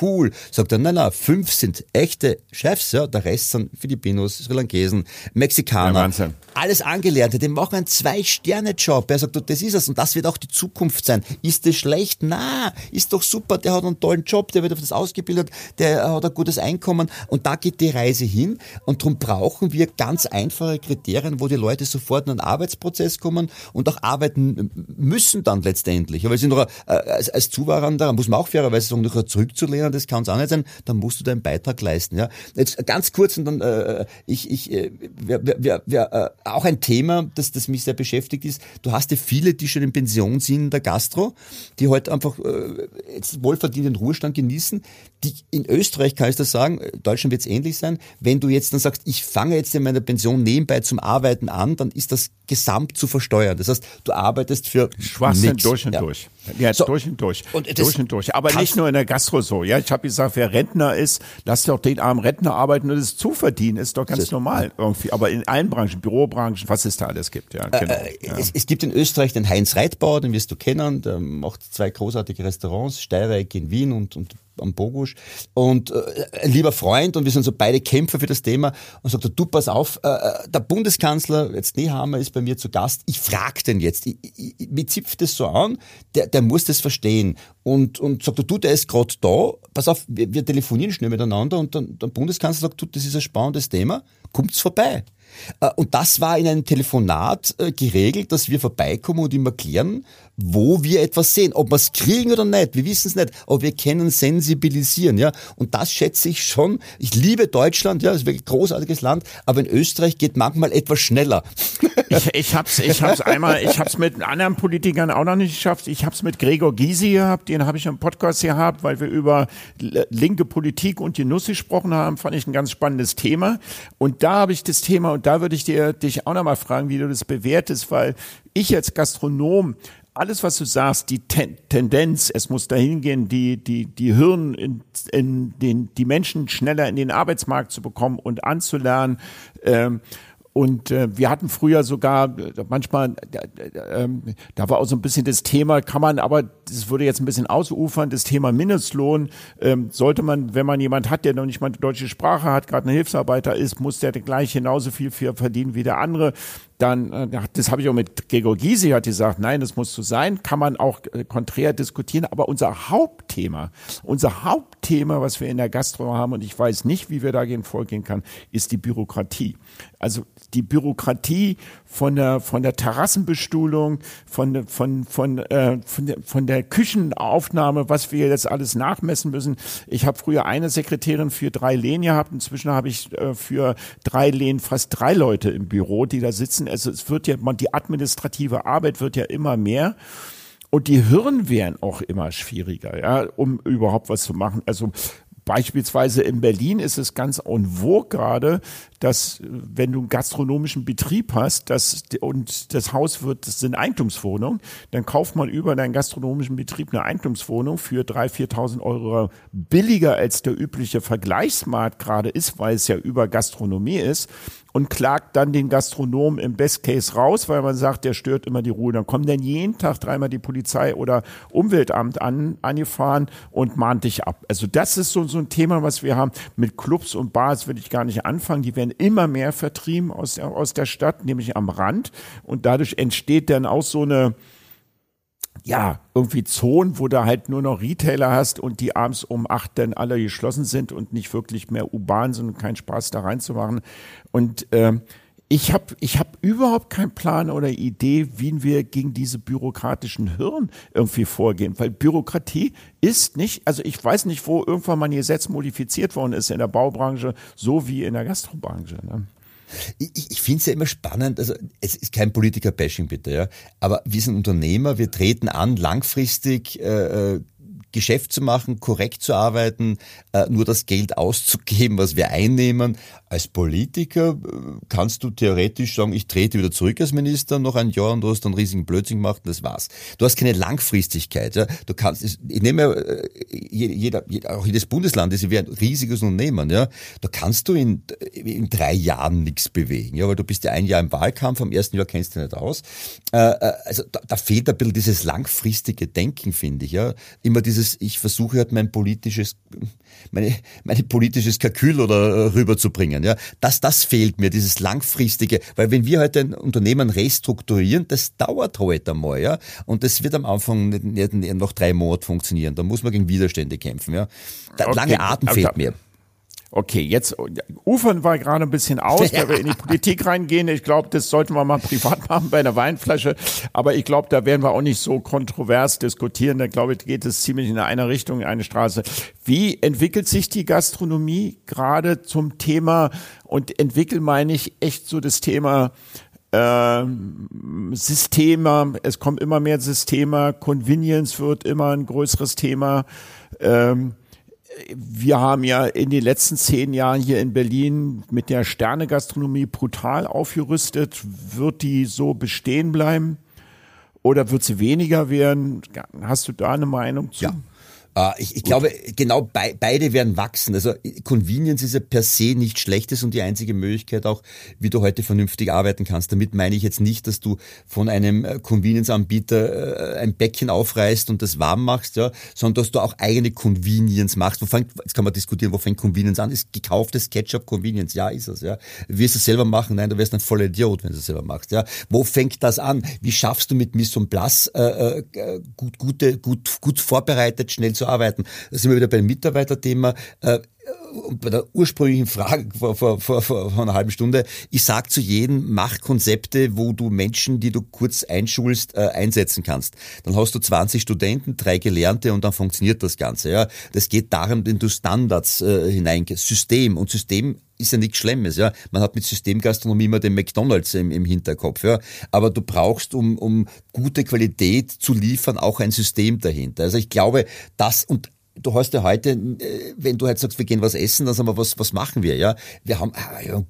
cool. Sagt er, nein, nein, fünf sind echte Chefs, ja, der Rest sind Filipinos, Sri Lankesen, Mexikaner. Ja, Wahnsinn alles Angelernte, die machen einen Zwei-Sterne-Job. Er sagt, das ist es und das wird auch die Zukunft sein. Ist das schlecht? Na, ist doch super, der hat einen tollen Job, der wird auf das ausgebildet, der hat ein gutes Einkommen und da geht die Reise hin und darum brauchen wir ganz einfache Kriterien, wo die Leute sofort in einen Arbeitsprozess kommen und auch arbeiten müssen dann letztendlich. Aber es sind noch, äh, als, als Zuwanderer muss man auch fairerweise sagen, noch zurückzulehnen, das kann es auch nicht sein, dann musst du deinen Beitrag leisten. Ja. Jetzt ganz kurz und dann, äh, ich, ich, äh, wir, wir, wir, äh, auch ein Thema, das, das mich sehr beschäftigt ist. Du hast ja viele, die schon in Pension sind in der Gastro, die heute halt einfach äh, jetzt wohlverdienten Ruhestand genießen. Die, in Österreich kann ich das sagen, Deutschland wird es ähnlich sein. Wenn du jetzt dann sagst, ich fange jetzt in meiner Pension nebenbei zum Arbeiten an, dann ist das gesamt zu versteuern. Das heißt, du arbeitest für Schwachsinn durch und ja. durch. Ja, so. durch und durch. Und durch und durch. Aber nicht nur in der Gastro so. Ja, ich habe gesagt, wer Rentner ist, lass doch den armen Rentner arbeiten und es zuverdienen, ist doch ganz normal irgendwie. Aber in allen Branchen, Bürobranchen, was es da alles gibt. Ja, äh, genau. Äh, ja. Es, es, gibt in Österreich den Heinz Reitbauer, den wirst du kennen, der macht zwei großartige Restaurants, Steireck in Wien und, und am Bogusch. Und äh, ein lieber Freund und wir sind so beide Kämpfer für das Thema und sagt, du pass auf, äh, äh der Bundeskanzler, jetzt Nehammer ist bei mir zu Gast, ich frag den jetzt, ich, ich, mir zipft das so an, der, der muss das verstehen. Und, und sagt, du, der ist gerade da, pass auf, wir, wir telefonieren schnell miteinander und dann der Bundeskanzler sagt, du, das ist ein spannendes Thema, kommt's vorbei. Äh, und das war in einem Telefonat äh, geregelt, dass wir vorbeikommen und ihm erklären, wo wir etwas sehen. Ob wir es kriegen oder nicht, wir wissen es nicht, aber wir können sensibilisieren. ja. Und das schätze ich schon. Ich liebe Deutschland, ja, es ist ein großartiges Land, aber in Österreich geht manchmal etwas schneller. Ich, ich hab's, ich hab's einmal, ich hab's mit anderen Politikern auch noch nicht geschafft. Ich hab's mit Gregor Gysi gehabt, den habe ich im Podcast gehabt, weil wir über linke Politik und die Nuss gesprochen haben, fand ich ein ganz spannendes Thema. Und da habe ich das Thema, und da würde ich dir dich auch noch mal fragen, wie du das bewertest, weil ich als Gastronom alles, was du sagst, die Ten Tendenz, es muss dahin gehen, die, die, die Hirn in, in den, die Menschen schneller in den Arbeitsmarkt zu bekommen und anzulernen, ähm, und äh, wir hatten früher sogar äh, manchmal, äh, äh, da war auch so ein bisschen das Thema, kann man, aber das würde jetzt ein bisschen ausufern, das Thema Mindestlohn, ähm, sollte man, wenn man jemand hat, der noch nicht mal eine deutsche Sprache hat, gerade ein Hilfsarbeiter ist, muss der gleich genauso viel für verdienen wie der andere dann, äh, das habe ich auch mit Gregor Gysi hat gesagt, nein, das muss so sein, kann man auch äh, konträr diskutieren, aber unser Hauptthema, unser Hauptthema, was wir in der Gastro haben, und ich weiß nicht, wie wir dagegen vorgehen kann, ist die Bürokratie. Also die Bürokratie von der, von der Terrassenbestuhlung, von, von, von, äh, von, der, von der Küchenaufnahme, was wir jetzt alles nachmessen müssen. Ich habe früher eine Sekretärin für drei Lehen gehabt, inzwischen habe ich äh, für drei Lehen fast drei Leute im Büro, die da sitzen müssen. Also es wird ja, man, die administrative Arbeit wird ja immer mehr. Und die Hirn werden auch immer schwieriger, ja, um überhaupt was zu machen. Also Beispielsweise in Berlin ist es ganz en vogue gerade, dass wenn du einen gastronomischen Betrieb hast, das, und das Haus wird, das sind Eigentumswohnungen, dann kauft man über deinen gastronomischen Betrieb eine Eigentumswohnung für 3.000, 4.000 Euro billiger als der übliche Vergleichsmarkt gerade ist, weil es ja über Gastronomie ist und klagt dann den Gastronomen im Best Case raus, weil man sagt, der stört immer die Ruhe. Dann kommt dann jeden Tag dreimal die Polizei oder Umweltamt an, angefahren und mahnt dich ab. Also das ist so, so ein Thema, was wir haben. Mit Clubs und Bars will ich gar nicht anfangen. Die werden immer mehr vertrieben aus, aus der Stadt, nämlich am Rand. Und dadurch entsteht dann auch so eine, ja, irgendwie Zonen, wo du halt nur noch Retailer hast und die abends um acht dann alle geschlossen sind und nicht wirklich mehr urban sind und keinen Spaß da reinzumachen. Und äh, ich habe ich hab überhaupt keinen Plan oder Idee, wie wir gegen diese bürokratischen Hirn irgendwie vorgehen, weil Bürokratie ist nicht, also ich weiß nicht, wo irgendwann mal ein Gesetz modifiziert worden ist in der Baubranche, so wie in der Gastrobranche. Ne? Ich, ich finde es ja immer spannend, also es ist kein Politiker-Bashing bitte, ja, aber wir sind Unternehmer, wir treten an, langfristig äh, äh Geschäft zu machen, korrekt zu arbeiten, äh, nur das Geld auszugeben, was wir einnehmen. Als Politiker äh, kannst du theoretisch sagen, ich trete wieder zurück als Minister noch ein Jahr und du hast einen riesigen Blödsinn gemacht und das war's. Du hast keine Langfristigkeit. Ja? Du kannst, ich nehme äh, jeder, auch jedes Bundesland ist ein riesiges Unternehmen. Ja? Da kannst du in, in drei Jahren nichts bewegen, ja, weil du bist ja ein Jahr im Wahlkampf, am ersten Jahr kennst du nicht aus. Also da, da fehlt ein bisschen dieses langfristige Denken, finde ich. Ja? Immer dieses dieses, ich versuche halt mein politisches, meine, meine politisches Kalkül oder äh, rüberzubringen. Ja, das, das fehlt mir, dieses langfristige, weil wenn wir heute ein Unternehmen restrukturieren, das dauert heute einmal, ja, und das wird am Anfang nicht, nicht noch drei Monate funktionieren. Da muss man gegen Widerstände kämpfen, ja. Der okay. lange Atem fehlt mir. Okay, jetzt ufern wir gerade ein bisschen aus, weil wir in die Politik reingehen. Ich glaube, das sollten wir mal privat machen bei einer Weinflasche. Aber ich glaube, da werden wir auch nicht so kontrovers diskutieren. Da glaube ich, geht es ziemlich in eine Richtung, in eine Straße. Wie entwickelt sich die Gastronomie gerade zum Thema? Und entwickeln meine ich echt so das Thema äh, Systeme. Es kommt immer mehr Systeme. Convenience wird immer ein größeres Thema. Ähm, wir haben ja in den letzten zehn Jahren hier in Berlin mit der Sternegastronomie brutal aufgerüstet. Wird die so bestehen bleiben? Oder wird sie weniger werden? Hast du da eine Meinung zu? Ja. Äh, ich, ich glaube, genau be beide werden wachsen. Also Convenience ist ja per se nicht schlechtes und die einzige Möglichkeit auch, wie du heute vernünftig arbeiten kannst. Damit meine ich jetzt nicht, dass du von einem äh, Convenience-Anbieter äh, ein Bäckchen aufreißt und das warm machst, ja, sondern dass du auch eigene Convenience machst. Wo fängt, jetzt kann man diskutieren, wo fängt Convenience an? Ist gekauftes Ketchup Convenience? Ja, ist es, ja. Wirst du es selber machen? Nein, du wärst ein voller Idiot, wenn du es selber machst, ja. Wo fängt das an? Wie schaffst du mit Mise en Place äh, äh, gut, gute, gut, gut vorbereitet, schnell zu arbeiten. Da sind wir wieder beim Mitarbeiterthema. Äh, bei der ursprünglichen Frage vor, vor, vor, vor einer halben Stunde, ich sag zu jedem, mach Konzepte, wo du Menschen, die du kurz einschulst, äh, einsetzen kannst. Dann hast du 20 Studenten, drei Gelernte und dann funktioniert das Ganze. Ja, Das geht darum, wenn du Standards äh, hineingehst, System und System ist ja nichts Schlimmes, ja. Man hat mit Systemgastronomie immer den McDonalds im, im Hinterkopf, ja. Aber du brauchst, um, um gute Qualität zu liefern, auch ein System dahinter. Also ich glaube, das und du hast ja heute, äh, wenn du halt sagst, wir gehen was essen, dann sagen wir, was, was machen wir, ja? Wir haben, ah, ja,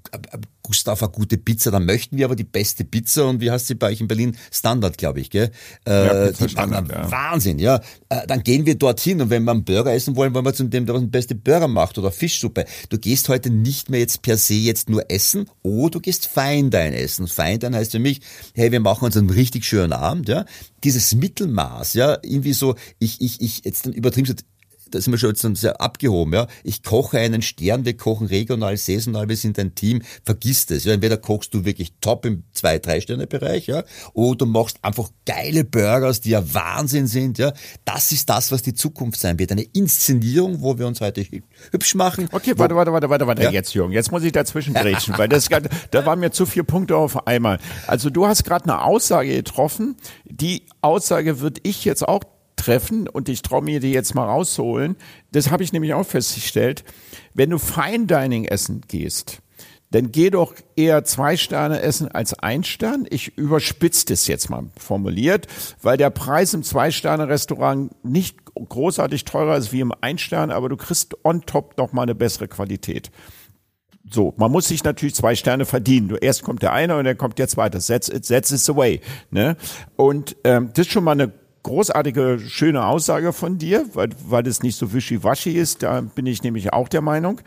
Gustav, eine gute Pizza, dann möchten wir aber die beste Pizza und wie heißt sie bei euch in Berlin? Standard, glaube ich, gell? Äh, ja, Standard, ja. Wahnsinn, ja. Äh, dann gehen wir dorthin und wenn wir einen Burger essen wollen, wollen wir zu dem, der den beste Burger macht oder Fischsuppe. Du gehst heute nicht mehr jetzt per se jetzt nur essen, oder du gehst Feindein essen. Feindein heißt für mich, hey, wir machen uns einen richtig schönen Abend, ja. Dieses Mittelmaß, ja, irgendwie so, ich, ich, ich, jetzt dann übertrieben da sind wir schon jetzt sehr abgehoben, ja. Ich koche einen Stern, wir kochen regional, saisonal, wir sind ein Team, vergiss das. Ja. Entweder kochst du wirklich top im zwei, drei Sterne Bereich, ja, oder du machst einfach geile Burgers, die ja Wahnsinn sind, ja. Das ist das, was die Zukunft sein wird. Eine Inszenierung, wo wir uns heute hübsch machen. Okay, warte, warte, warte, warte, warte, ja? jetzt, Jürgen. Jetzt muss ich dazwischen grätschen, weil das, da waren mir zu viele Punkte auf einmal. Also du hast gerade eine Aussage getroffen. Die Aussage würde ich jetzt auch treffen und ich traue mir die jetzt mal rauszuholen. Das habe ich nämlich auch festgestellt. Wenn du Fine Dining essen gehst, dann geh doch eher zwei Sterne essen als ein Stern. Ich überspitze das jetzt mal formuliert, weil der Preis im Zwei-Sterne-Restaurant nicht großartig teurer ist wie im Ein-Stern, aber du kriegst on top noch mal eine bessere Qualität. So, man muss sich natürlich zwei Sterne verdienen. Du, erst kommt der eine und dann kommt der zweite. That's, it, that's the way. Ne? Und ähm, das ist schon mal eine großartige, schöne Aussage von dir, weil, weil es nicht so wischiwaschi ist. Da bin ich nämlich auch der Meinung.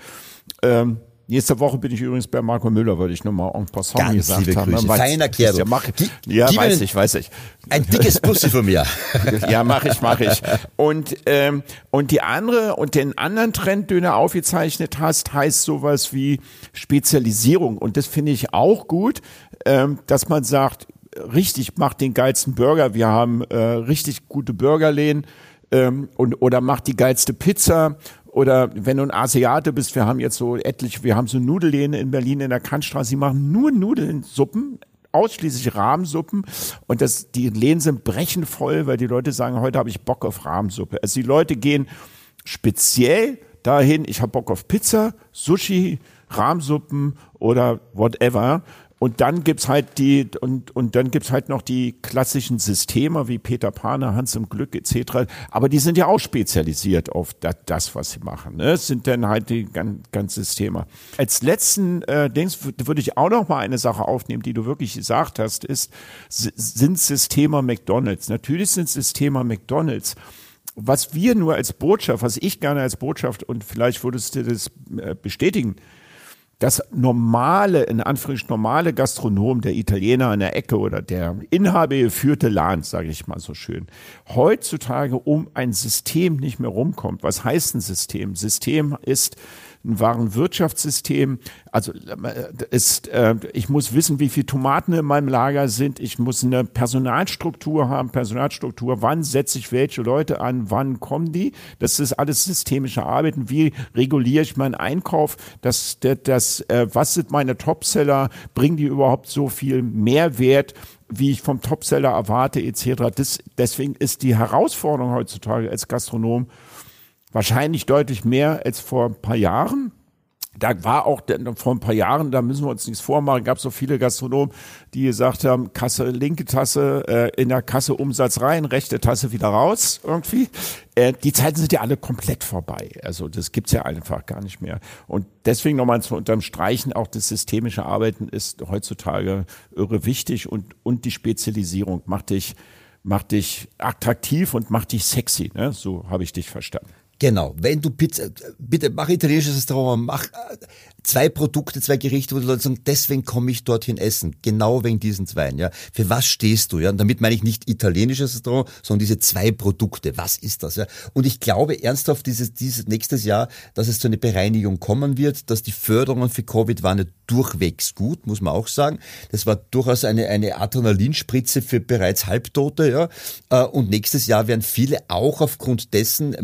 Ähm, Nächste Woche bin ich übrigens bei Marco Müller, weil ich nochmal en passant Ganz gesagt liebe habe. Grüße. Feiner Kerl. Ja, mach, ja weiß ich, weiß ich. Ein dickes Bussi von mir. ja, mache ich, mache ich. Und, ähm, und die andere, und den anderen Trend, den du aufgezeichnet hast, heißt sowas wie Spezialisierung. Und das finde ich auch gut, ähm, dass man sagt, richtig, macht den geilsten Burger. Wir haben äh, richtig gute Burgerläden ähm, und oder macht die geilste Pizza oder wenn du ein Asiate bist, wir haben jetzt so etliche, wir haben so Nudelläden in Berlin in der Kantstraße, die machen nur Nudelsuppen, ausschließlich Rahmsuppen und das, die Läden sind brechenvoll, weil die Leute sagen, heute habe ich Bock auf Rahmsuppe. Also die Leute gehen speziell dahin, ich habe Bock auf Pizza, Sushi, Rahmsuppen oder whatever. Und dann gibt's halt die, und, und dann gibt's halt noch die klassischen Systeme wie Peter Pane, Hans im Glück etc. Aber die sind ja auch spezialisiert auf das, was sie machen. Ne? Das sind dann halt die ganz, ganz Systeme. Als letzten äh, Dings würde ich auch noch mal eine Sache aufnehmen, die du wirklich gesagt hast, ist, sind Systeme McDonalds. Natürlich sind Systeme McDonalds was wir nur als Botschaft, was ich gerne als Botschaft und vielleicht würdest du das äh, bestätigen, das normale, in Anführungsstrichen normale Gastronom, der Italiener an der Ecke oder der inhabergeführte Laden, sage ich mal so schön, heutzutage um ein System nicht mehr rumkommt. Was heißt ein System? System ist, ein wahren Wirtschaftssystem. Also äh, ist, äh, ich muss wissen, wie viele Tomaten in meinem Lager sind. Ich muss eine Personalstruktur haben. Personalstruktur, wann setze ich welche Leute an, wann kommen die? Das ist alles systemische Arbeiten. Wie reguliere ich meinen Einkauf? Das, das, das äh, was sind meine Topseller? Bringen die überhaupt so viel Mehrwert? wie ich vom Topseller erwarte, etc. Das, deswegen ist die Herausforderung heutzutage als Gastronom Wahrscheinlich deutlich mehr als vor ein paar Jahren. Da war auch vor ein paar Jahren, da müssen wir uns nichts vormachen, gab es so viele Gastronomen, die gesagt haben, Kasse, linke Tasse, äh, in der Kasse Umsatz rein, rechte Tasse wieder raus irgendwie. Äh, die Zeiten sind ja alle komplett vorbei. Also das gibt's ja einfach gar nicht mehr. Und deswegen nochmal zu unterstreichen, auch das systemische Arbeiten ist heutzutage irre wichtig und, und die Spezialisierung macht dich, macht dich attraktiv und macht dich sexy. Ne? So habe ich dich verstanden. Genau, wenn du Pizza, bitte mach italienisches Restaurant, mach äh, zwei Produkte, zwei Gerichte, wo die Leute sagen, deswegen komme ich dorthin essen. Genau wegen diesen zweien, ja. Für was stehst du, ja? Und damit meine ich nicht italienisches Restaurant, sondern diese zwei Produkte. Was ist das, ja? Und ich glaube ernsthaft dieses, dieses nächstes Jahr, dass es zu einer Bereinigung kommen wird, dass die Förderungen für Covid waren nicht durchwegs gut, muss man auch sagen. Das war durchaus eine, eine Adrenalinspritze für bereits Halbtote, ja. Äh, und nächstes Jahr werden viele auch aufgrund dessen,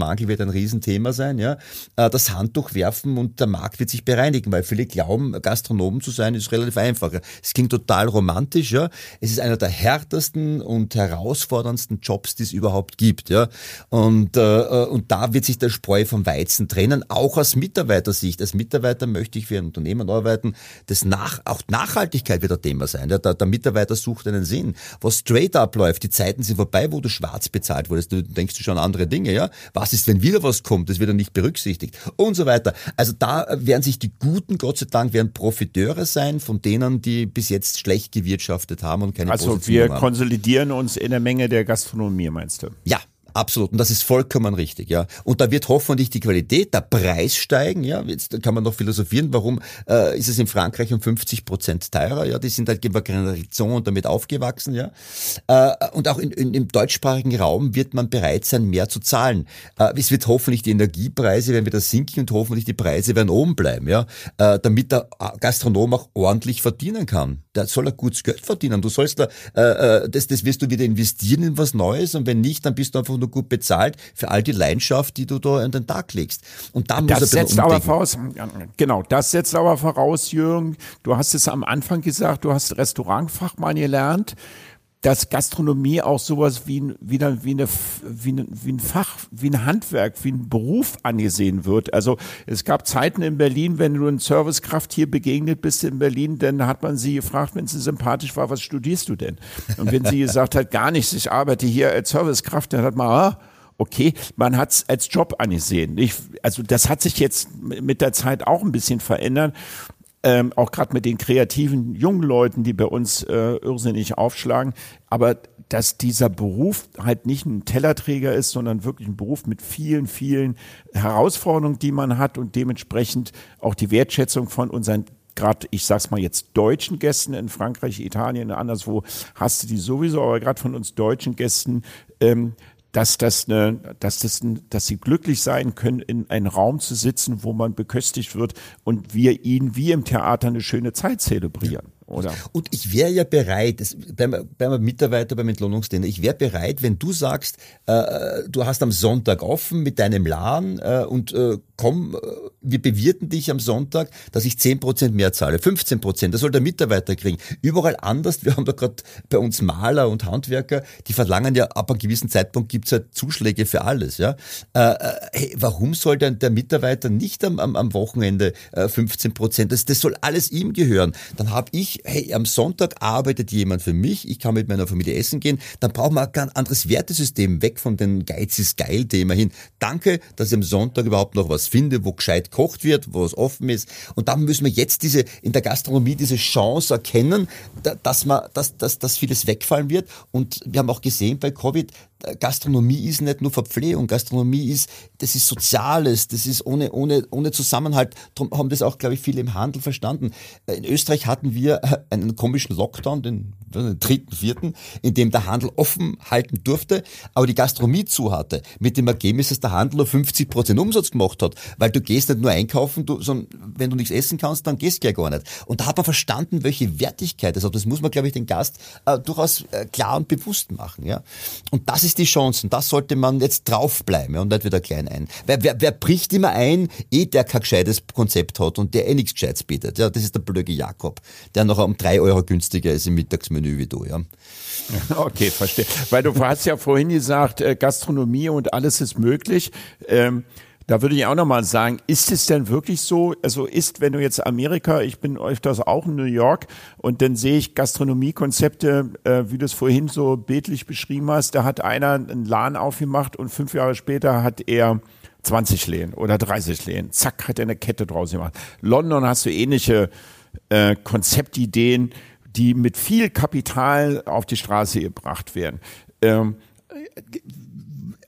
Mitarbeitermangel wird ein Riesenthema sein, ja, äh, das Handtuch werfen und der Markt wird sich bereinigen, weil viele glauben, Gastronomen zu sein, ist relativ einfach. Es klingt total romantisch, ja. Es ist einer der härtesten und herausforderndsten Jobs, die es überhaupt gibt, ja. Und, äh, und da wird sich der Spreu vom Weizen trennen, auch aus Mitarbeitersicht. Als Mitarbeiter möchte ich für ein Unternehmen arbeiten, das nach, auch Nachhaltigkeit wird ein Thema sein. Ja. Der, der Mitarbeiter sucht einen Sinn. Was straight abläuft, die Zeiten sind vorbei, wo du schwarz bezahlt wurdest. Du denkst schon an andere Dinge, ja. Was ist, wenn wieder was kommt? Das wird dann nicht berücksichtigt und so weiter. Also da werden sich die Guten, Gott sei Dank, werden Profiteure sein von denen, die bis jetzt schlecht gewirtschaftet haben und keine Also wir haben. konsolidieren uns in der Menge der Gastronomie, meinst du? Ja, Absolut. Und das ist vollkommen richtig, ja. Und da wird hoffentlich die Qualität, der Preis steigen, ja. Jetzt kann man noch philosophieren, warum äh, ist es in Frankreich um 50 Prozent teurer, ja. Die sind halt Generation und damit aufgewachsen, ja. Äh, und auch in, in, im deutschsprachigen Raum wird man bereit sein, mehr zu zahlen. Äh, es wird hoffentlich die Energiepreise werden wieder sinken und hoffentlich die Preise werden oben bleiben, ja. Äh, damit der Gastronom auch ordentlich verdienen kann. Der soll er gutes Geld verdienen. Du sollst da, äh, äh, das, das wirst du wieder investieren in was Neues und wenn nicht, dann bist du einfach nur gut bezahlt für all die Leidenschaft, die du da an den Tag legst. Und da muss das setzt aber voraus, genau, das setzt aber voraus, Jürgen, du hast es am Anfang gesagt, du hast Restaurantfachmann gelernt dass Gastronomie auch sowas wie, ein, wie, eine, wie, eine, wie, ein, wie ein Fach, wie ein Handwerk, wie ein Beruf angesehen wird. Also es gab Zeiten in Berlin, wenn du ein Servicekraft hier begegnet bist in Berlin, dann hat man sie gefragt, wenn sie sympathisch war, was studierst du denn? Und wenn sie gesagt hat, gar nichts, ich arbeite hier als Servicekraft, dann hat man, ah, okay, man hat es als Job angesehen. Ich, also das hat sich jetzt mit der Zeit auch ein bisschen verändert ähm, auch gerade mit den kreativen jungen Leuten, die bei uns äh, irrsinnig aufschlagen. Aber dass dieser Beruf halt nicht ein Tellerträger ist, sondern wirklich ein Beruf mit vielen, vielen Herausforderungen, die man hat und dementsprechend auch die Wertschätzung von unseren gerade, ich sag's mal jetzt, deutschen Gästen in Frankreich, Italien, anderswo hast du die sowieso, aber gerade von uns deutschen Gästen ähm, dass das eine, dass das, dass sie glücklich sein können, in einem Raum zu sitzen, wo man beköstigt wird und wir ihnen wie im Theater eine schöne Zeit zelebrieren oder? Und ich wäre ja bereit, das, beim, beim Mitarbeiter, beim Entlohnungsdiener, ich wäre bereit, wenn du sagst, äh, du hast am Sonntag offen mit deinem Laden äh, und äh, komm, äh, wir bewirten dich am Sonntag, dass ich 10% mehr zahle, 15%, das soll der Mitarbeiter kriegen. Überall anders, wir haben da gerade bei uns Maler und Handwerker, die verlangen ja, ab einem gewissen Zeitpunkt gibt's halt Zuschläge für alles. Ja? Äh, äh hey, warum soll denn der Mitarbeiter nicht am, am, am Wochenende äh, 15%, das, das soll alles ihm gehören. Dann habe ich hey, am Sonntag arbeitet jemand für mich, ich kann mit meiner Familie essen gehen, dann brauchen wir ein anderes Wertesystem, weg von den Geiz ist geil Thema hin. Danke, dass ich am Sonntag überhaupt noch was finde, wo gescheit kocht wird, wo es offen ist. Und dann müssen wir jetzt diese, in der Gastronomie diese Chance erkennen, dass man, dass, dass, dass vieles wegfallen wird. Und wir haben auch gesehen bei Covid, Gastronomie ist nicht nur Verpflegung, Gastronomie ist, das ist Soziales, das ist ohne, ohne, ohne Zusammenhalt. Darum haben das auch, glaube ich, viele im Handel verstanden. In Österreich hatten wir einen komischen Lockdown, den, den dritten, vierten, in dem der Handel offen halten durfte, aber die Gastronomie zu hatte. Mit dem Ergebnis, dass der Handel nur 50 Prozent Umsatz gemacht hat, weil du gehst nicht nur einkaufen, du, sondern wenn du nichts essen kannst, dann gehst du ja gar nicht. Und da hat man verstanden, welche Wertigkeit das hat. Das muss man, glaube ich, den Gast äh, durchaus äh, klar und bewusst machen. Ja? Und das ist ist die Chance und das sollte man jetzt draufbleiben und nicht wieder klein ein. Wer, wer, wer bricht immer ein, eh der kein gescheites Konzept hat und der eh nichts Gescheites bietet. Ja, das ist der blöde Jakob, der noch um drei Euro günstiger ist im Mittagsmenü wie du. Ja. Okay, verstehe. Weil du hast ja vorhin gesagt, äh, Gastronomie und alles ist möglich. Ähm, da würde ich auch nochmal sagen, ist es denn wirklich so? Also ist, wenn du jetzt Amerika, ich bin öfters auch in New York und dann sehe ich Gastronomiekonzepte, äh, wie du es vorhin so bildlich beschrieben hast, da hat einer einen Laden aufgemacht und fünf Jahre später hat er 20 Lehen oder 30 Lehen. Zack, hat er eine Kette draus gemacht. London hast du ähnliche äh, Konzeptideen, die mit viel Kapital auf die Straße gebracht werden. Ähm,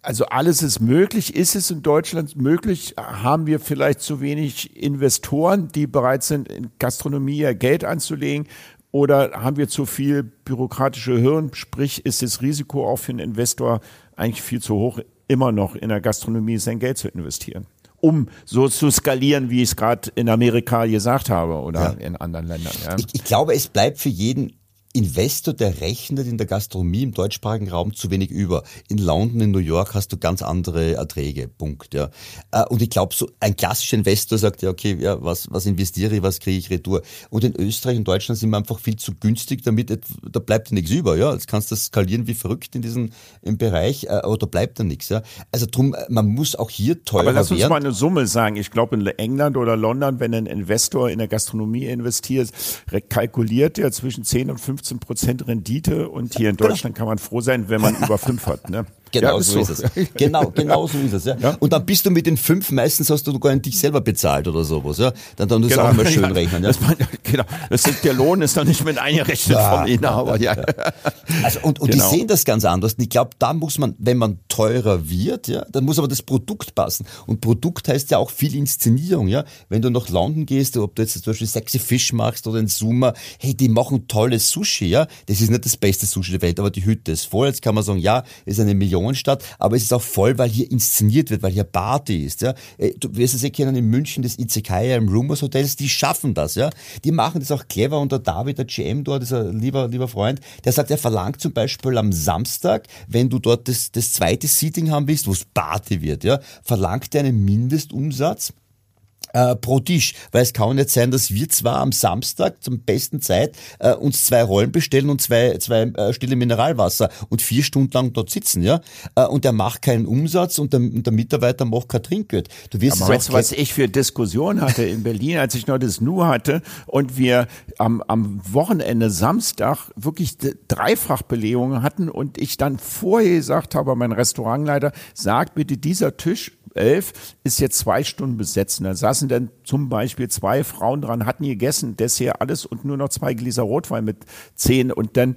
also alles ist möglich. Ist es in Deutschland möglich? Haben wir vielleicht zu wenig Investoren, die bereit sind, in Gastronomie ihr Geld anzulegen? Oder haben wir zu viel bürokratische Hürden? Sprich, ist das Risiko auch für einen Investor eigentlich viel zu hoch, immer noch in der Gastronomie sein Geld zu investieren? um so zu skalieren, wie ich es gerade in Amerika gesagt habe oder ja. in anderen Ländern. Ja. Ich, ich glaube, es bleibt für jeden Investor, der rechnet in der Gastronomie im deutschsprachigen Raum zu wenig über. In London, in New York hast du ganz andere Erträge. Punkt. Ja. Äh, und ich glaube, so ein klassischer Investor sagt ja, okay, ja, was, was investiere ich, was kriege ich retour. Und in Österreich und Deutschland sind wir einfach viel zu günstig, damit da bleibt nichts über. Ja. Jetzt kannst du skalieren wie verrückt in diesem im Bereich, äh, aber da bleibt da nichts. Ja. Also drum, äh, man muss auch hier teurer Aber lass uns werden. mal eine Summe sagen. Ich glaube, in England oder London, wenn ein Investor in der Gastronomie investiert, kalkuliert er zwischen 10 und 15 15 Prozent Rendite und hier in Deutschland kann man froh sein, wenn man über fünf hat. Ne? Genau ja, so, ist es. Genau, genau so ist es. Ja. ja. Und dann bist du mit den fünf, meistens hast du gar nicht dich selber bezahlt oder sowas. Ja. Dann dann das genau. auch mal schön ja. rechnen. Ja. Das, man, genau. das ist, der Lohn ist dann nicht mit eingerechnet ja. vom Inhaber. Ja. Also und, und genau. die sehen das ganz anders. Und ich glaube, da muss man, wenn man teurer wird, ja, dann muss aber das Produkt passen. Und Produkt heißt ja auch viel Inszenierung. Ja. Wenn du nach London gehst, ob du jetzt zum Beispiel Sexy Fish machst oder in Summa, hey, die machen tolles Sushi. Ja. Das ist nicht das beste Sushi der Welt, aber die Hütte ist voll. Jetzt kann man sagen, ja, ist eine Million Millionenstadt, aber es ist auch voll, weil hier inszeniert wird, weil hier Party ist. Ja. Äh, du wirst es eh kennen in München, das Itzekaya im Rumors Hotels, die schaffen das. ja. Die machen das auch clever und der David, der GM dort, ein lieber, lieber Freund, der sagt, er verlangt zum Beispiel am Samstag, wenn du dort das, das zweite Seating haben willst, wo es Party wird, ja, verlangt er einen Mindestumsatz äh, pro Tisch. Weil es kann nicht sein, dass wir zwar am Samstag zum besten Zeit äh, uns zwei Rollen bestellen und zwei, zwei äh, stille Mineralwasser und vier Stunden lang dort sitzen, ja. Äh, und der macht keinen Umsatz und der, und der Mitarbeiter macht kein Trinkgeld. Du wirst Aber weißt du, was ich für Diskussion hatte in Berlin, als ich noch das Nu hatte und wir am, am Wochenende Samstag wirklich Dreifachbelegungen hatten und ich dann vorher gesagt habe, mein Restaurantleiter, sag bitte dieser Tisch 11 ist jetzt zwei Stunden besetzt. da saßen dann zum Beispiel zwei Frauen dran, hatten gegessen, Dessert, alles und nur noch zwei Gläser Rotwein mit zehn. Und dann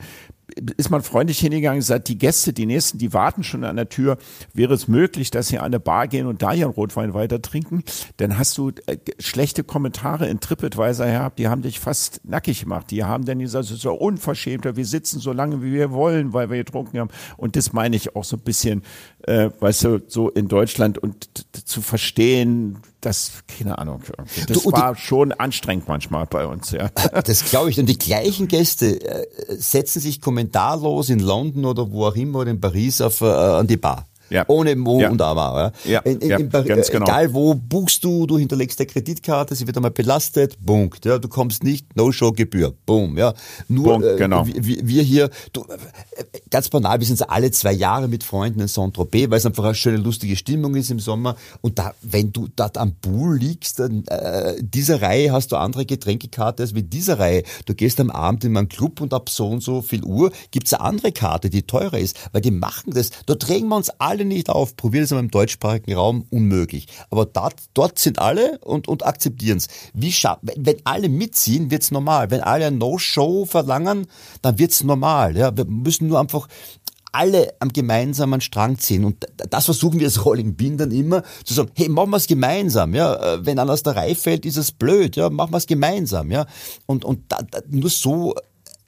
ist man freundlich hingegangen und gesagt, die Gäste, die nächsten, die warten schon an der Tür. Wäre es möglich, dass sie an eine Bar gehen und da ihren Rotwein weiter trinken? Dann hast du äh, schlechte Kommentare in TripAdvisor gehabt, die haben dich fast nackig gemacht. Die haben dann gesagt, so unverschämter, wir sitzen so lange, wie wir wollen, weil wir getrunken haben. Und das meine ich auch so ein bisschen, äh, weißt du, so in Deutschland und zu verstehen, das, keine Ahnung, das du, war die, schon anstrengend manchmal bei uns, ja. Das glaube ich. Und die gleichen Gäste äh, setzen sich kommentarlos in London oder wo auch immer oder in Paris auf, äh, an die Bar. Ja. Ohne Mo ja. und Aber. Ja. In, in, in, ganz genau. Egal wo buchst du, du hinterlegst der Kreditkarte, sie wird einmal belastet, Punkt. Ja, du kommst nicht, No-Show-Gebühr, boom. Ja, nur Punkt, äh, genau. wir, wir hier, du, äh, ganz banal, wir sind alle zwei Jahre mit Freunden in Saint-Tropez, weil es einfach eine schöne, lustige Stimmung ist im Sommer. Und da, wenn du dort am Pool liegst, dann äh, dieser Reihe hast du andere Getränkekarte als mit dieser Reihe. Du gehst am Abend in einen Club und ab so und so viel Uhr gibt's eine andere Karte, die teurer ist, weil die machen das. Da drängen wir uns alle alle nicht auf. Probiert es aber im deutschsprachigen Raum unmöglich. Aber dort, dort sind alle und, und akzeptieren es. Wenn, wenn alle mitziehen, wird's normal. Wenn alle ein No-Show verlangen, dann wird's normal. Ja, wir müssen nur einfach alle am gemeinsamen Strang ziehen. Und das versuchen wir als Rolling Bin dann immer zu sagen, hey, machen wir es gemeinsam. Ja, wenn einer aus der Reihe fällt, ist es blöd. Ja, machen wir es gemeinsam. Ja, und, und da, da, nur so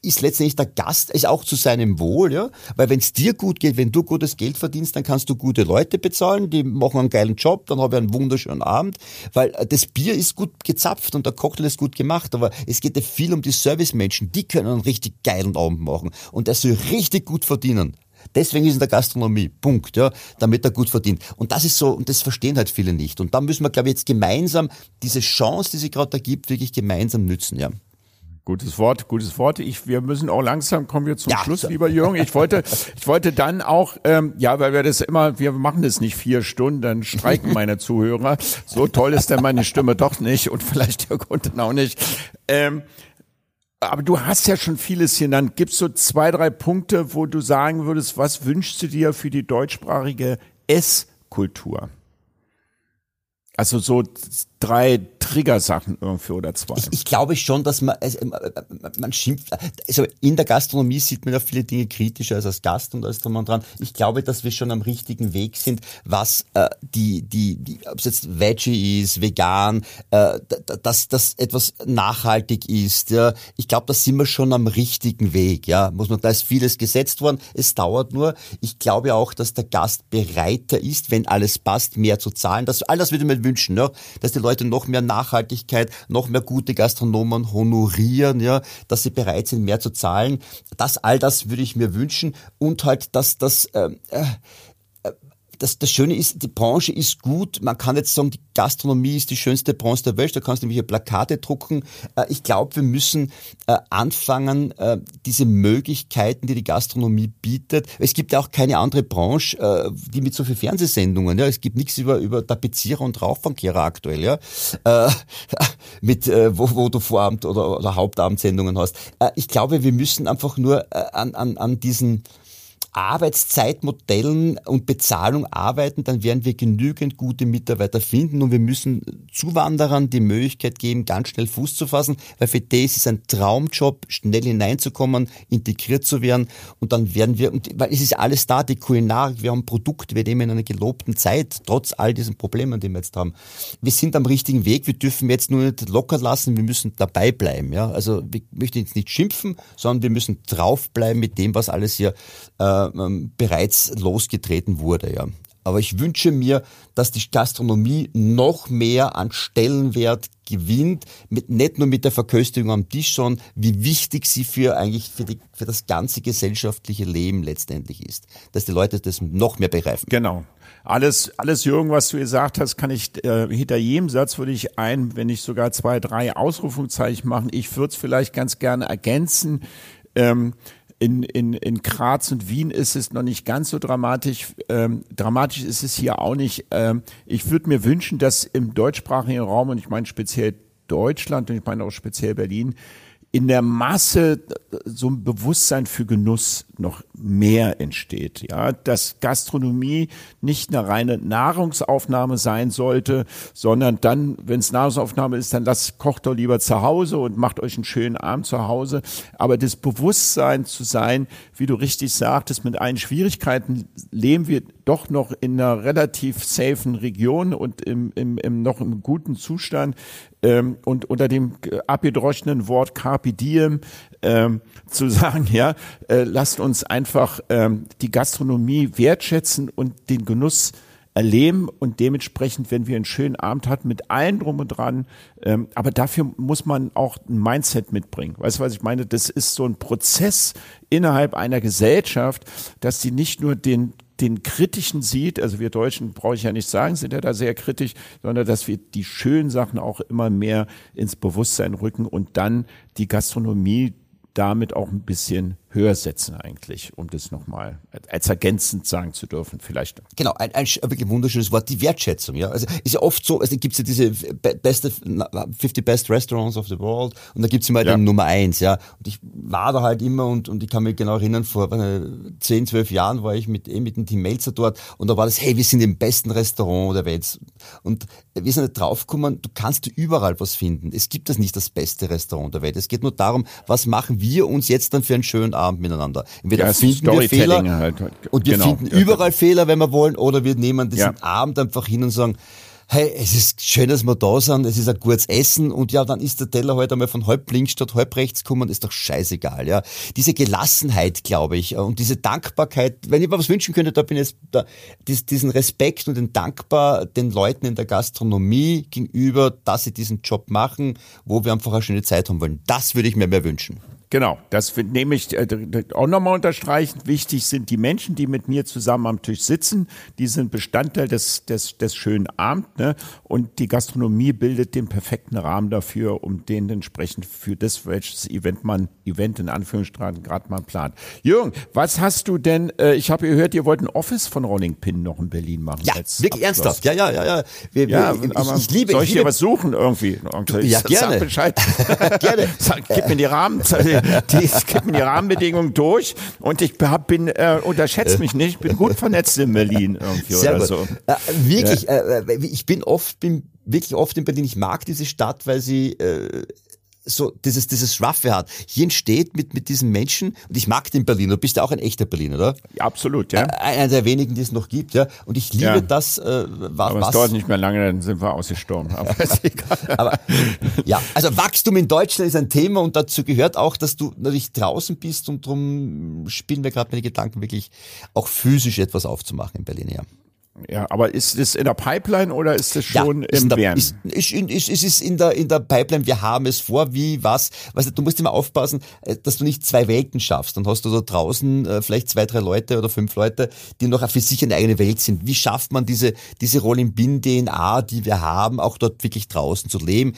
ist letztendlich der Gast ist auch zu seinem Wohl, ja, weil wenn es dir gut geht, wenn du gutes Geld verdienst, dann kannst du gute Leute bezahlen, die machen einen geilen Job, dann habe ich einen wunderschönen Abend, weil äh, das Bier ist gut gezapft und der Cocktail ist gut gemacht, aber es geht ja viel um die Servicemenschen, die können einen richtig geilen Abend machen und das soll richtig gut verdienen. Deswegen ist in der Gastronomie. Punkt, ja, damit er gut verdient. Und das ist so, und das verstehen halt viele nicht. Und da müssen wir, glaube ich, jetzt gemeinsam diese Chance, die sich gerade da gibt, wirklich gemeinsam nützen, ja. Gutes Wort, gutes Wort. Ich, wir müssen auch langsam kommen wir zum ja, Schluss, lieber Jürgen. Ich wollte, ich wollte dann auch, ähm, ja, weil wir das immer, wir machen das nicht vier Stunden, dann streiken meine Zuhörer. So toll ist denn meine Stimme doch nicht und vielleicht der Kunden auch nicht. Ähm, aber du hast ja schon vieles genannt. Gibt es so zwei, drei Punkte, wo du sagen würdest, was wünschst du dir für die deutschsprachige Esskultur? Also so drei Triggersachen irgendwie oder zwei. Ich, ich glaube schon, dass man, also, man schimpft, also in der Gastronomie sieht man ja viele Dinge kritischer als als Gast und alles drum und dran. Ich glaube, dass wir schon am richtigen Weg sind, was äh, die, die, die, ob es jetzt Veggie ist, vegan, äh, dass das etwas nachhaltig ist. Ja. Ich glaube, da sind wir schon am richtigen Weg. Ja, muss man, da ist vieles gesetzt worden. Es dauert nur. Ich glaube auch, dass der Gast bereiter ist, wenn alles passt, mehr zu zahlen. Das, all das würde mir wünschen, ja, dass die Leute noch mehr Nachhaltigkeit, noch mehr gute Gastronomen honorieren, ja, dass sie bereit sind, mehr zu zahlen. Das, all das würde ich mir wünschen und halt, dass das ähm, äh, das, das Schöne ist, die Branche ist gut. Man kann jetzt sagen, die Gastronomie ist die schönste Branche der Welt. Da kannst du nämlich Plakate drucken. Äh, ich glaube, wir müssen äh, anfangen, äh, diese Möglichkeiten, die die Gastronomie bietet. Es gibt ja auch keine andere Branche, die mit so vielen Fernsehsendungen. Ja, es gibt nichts über über Tapezierer und Rauchfangkehrer aktuell. Ja, mit wo, wo du Vorabend oder, oder Hauptabendsendungen hast. Ich glaube, wir müssen einfach nur an an an diesen Arbeitszeitmodellen und Bezahlung arbeiten, dann werden wir genügend gute Mitarbeiter finden und wir müssen Zuwanderern die Möglichkeit geben, ganz schnell Fuß zu fassen, weil für die ist es ein Traumjob, schnell hineinzukommen, integriert zu werden und dann werden wir, und, weil es ist alles da, die Kulinarik, wir haben Produkte, wir leben in einer gelobten Zeit, trotz all diesen Problemen, die wir jetzt haben. Wir sind am richtigen Weg, wir dürfen jetzt nur nicht locker lassen, wir müssen dabei bleiben, ja. Also, ich möchte jetzt nicht schimpfen, sondern wir müssen draufbleiben mit dem, was alles hier äh, ähm, bereits losgetreten wurde. Ja. Aber ich wünsche mir, dass die Gastronomie noch mehr an Stellenwert gewinnt, mit, nicht nur mit der Verköstigung am Tisch, sondern wie wichtig sie für eigentlich für, die, für das ganze gesellschaftliche Leben letztendlich ist. Dass die Leute das noch mehr begreifen. Genau. Alles, alles Jürgen, was du gesagt hast, kann ich äh, hinter jedem Satz würde ich ein, wenn ich sogar zwei, drei Ausrufungszeichen machen. Ich würde es vielleicht ganz gerne ergänzen. Ähm, in, in, in Graz und Wien ist es noch nicht ganz so dramatisch. Ähm, dramatisch ist es hier auch nicht. Ähm, ich würde mir wünschen, dass im deutschsprachigen Raum, und ich meine speziell Deutschland und ich meine auch speziell Berlin, in der Masse so ein Bewusstsein für Genuss noch mehr entsteht. Ja, dass Gastronomie nicht eine reine Nahrungsaufnahme sein sollte, sondern dann, wenn es Nahrungsaufnahme ist, dann lasst kocht doch lieber zu Hause und macht euch einen schönen Abend zu Hause. Aber das Bewusstsein zu sein, wie du richtig sagtest, mit allen Schwierigkeiten leben wir doch noch in einer relativ safen Region und im, im, im noch im guten Zustand ähm, und unter dem abgedroschenen Wort Carpe Diem ähm, zu sagen, ja, äh, lasst uns einfach ähm, die Gastronomie wertschätzen und den Genuss erleben und dementsprechend, wenn wir einen schönen Abend hatten, mit allen drum und dran, ähm, aber dafür muss man auch ein Mindset mitbringen. Weißt du, was ich meine? Das ist so ein Prozess innerhalb einer Gesellschaft, dass die nicht nur den den kritischen sieht, also wir Deutschen brauche ich ja nicht sagen, sind ja da sehr kritisch, sondern dass wir die schönen Sachen auch immer mehr ins Bewusstsein rücken und dann die Gastronomie damit auch ein bisschen höher setzen eigentlich, um das nochmal als ergänzend sagen zu dürfen, vielleicht. Genau, ein, ein wirklich wunderschönes Wort, die Wertschätzung. Ja, also ist ja oft so, also gibt ja diese beste 50 Best Restaurants of the World und da gibt es immer ja. den Nummer eins, ja. Und ich war da halt immer und, und ich kann mich genau erinnern, vor 10, 12 Jahren war ich mit, eh mit dem Team Melzer dort und da war das, hey, wir sind im besten Restaurant der Welt. Und wir sind nicht draufgekommen, du kannst überall was finden. Es gibt das nicht das beste Restaurant der Welt. Es geht nur darum, was machen wir uns jetzt dann für einen schönen Abend miteinander. Entweder ja, finden wir Fehler halt. und wir genau. finden überall Fehler, wenn wir wollen, oder wir nehmen diesen ja. Abend einfach hin und sagen, hey, es ist schön, dass wir da sind, es ist ein gutes Essen und ja, dann ist der Teller heute halt einmal von halb links statt halb rechts kommen, ist doch scheißegal, ja. Diese Gelassenheit, glaube ich, und diese Dankbarkeit, wenn ich mir was wünschen könnte, da bin ich jetzt, da, diesen Respekt und den Dankbar den Leuten in der Gastronomie gegenüber, dass sie diesen Job machen, wo wir einfach eine schöne Zeit haben wollen. Das würde ich mir mehr wünschen. Genau, das nehme ich äh, auch nochmal unterstreichen. Wichtig sind die Menschen, die mit mir zusammen am Tisch sitzen. Die sind Bestandteil des, des, des schönen Abends. Ne? Und die Gastronomie bildet den perfekten Rahmen dafür, um den entsprechend für das, welches Event man, Event in Anführungsstrichen, gerade mal plant. Jürgen, was hast du denn, äh, ich habe gehört, ihr wollt ein Office von Rolling Pin noch in Berlin machen. Ja, wirklich Abschluss. ernsthaft. Ja, ja, ja. ja. Wir, ja wir, ich, ich, liebe Soll ich dir was suchen irgendwie? Ja, gerne. Sag Bescheid. gerne. Sag, gib mir die Rahmen die kippen die Rahmenbedingungen durch und ich hab, bin, äh, unterschätzt mich nicht, bin gut vernetzt in Berlin irgendwie Sehr oder gut. so. Äh, wirklich, ja. äh, ich bin oft, bin, wirklich oft in Berlin, ich mag diese Stadt, weil sie äh, so dieses, dieses Raffe hat. Hier entsteht mit, mit diesen Menschen, und ich mag den Berliner, du bist ja auch ein echter Berliner, oder? Ja, absolut, ja. Einer der wenigen, die es noch gibt, ja. Und ich liebe ja. das, äh, was. Aber es dauert nicht mehr lange, dann sind wir ausgestorben. Aber, Aber ja, also Wachstum in Deutschland ist ein Thema und dazu gehört auch, dass du natürlich draußen bist und darum spielen wir gerade meine Gedanken wirklich auch physisch etwas aufzumachen in Berlin, ja. Ja, aber ist es in der Pipeline oder ist es schon ja, im Werden? Ist, ist, ist, ist, ist in der, in der Pipeline, wir haben es vor, wie, was. Weißt du, du musst immer aufpassen, äh, dass du nicht zwei Welten schaffst. Dann hast du da draußen äh, vielleicht zwei, drei Leute oder fünf Leute, die noch für sich eine eigene Welt sind. Wie schafft man diese, diese Rolling Bin DNA, die wir haben, auch dort wirklich draußen zu leben?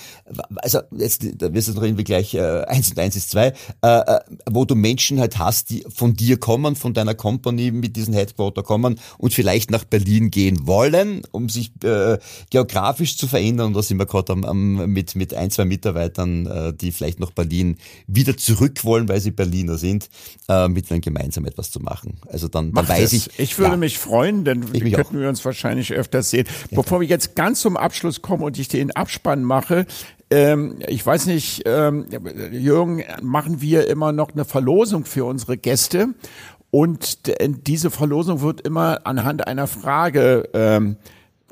Also, jetzt, da wirst du noch irgendwie gleich, äh, eins und eins ist zwei, äh, äh, wo du Menschen halt hast, die von dir kommen, von deiner Company mit diesem Headquarter kommen und vielleicht nach Berlin gehen wollen, um sich äh, geografisch zu verändern. Und da sind wir gerade am, am, mit, mit ein, zwei Mitarbeitern, äh, die vielleicht nach Berlin wieder zurück wollen, weil sie Berliner sind, äh, mit ihnen gemeinsam etwas zu machen. Also dann, dann weiß ich. Ich würde ja, mich freuen, denn könnten auch. wir uns wahrscheinlich öfters sehen. Ja, Bevor wir jetzt ganz zum Abschluss kommen und ich den Abspann mache, ähm, ich weiß nicht, ähm, Jürgen, machen wir immer noch eine Verlosung für unsere Gäste. Und diese Verlosung wird immer anhand einer Frage, ähm,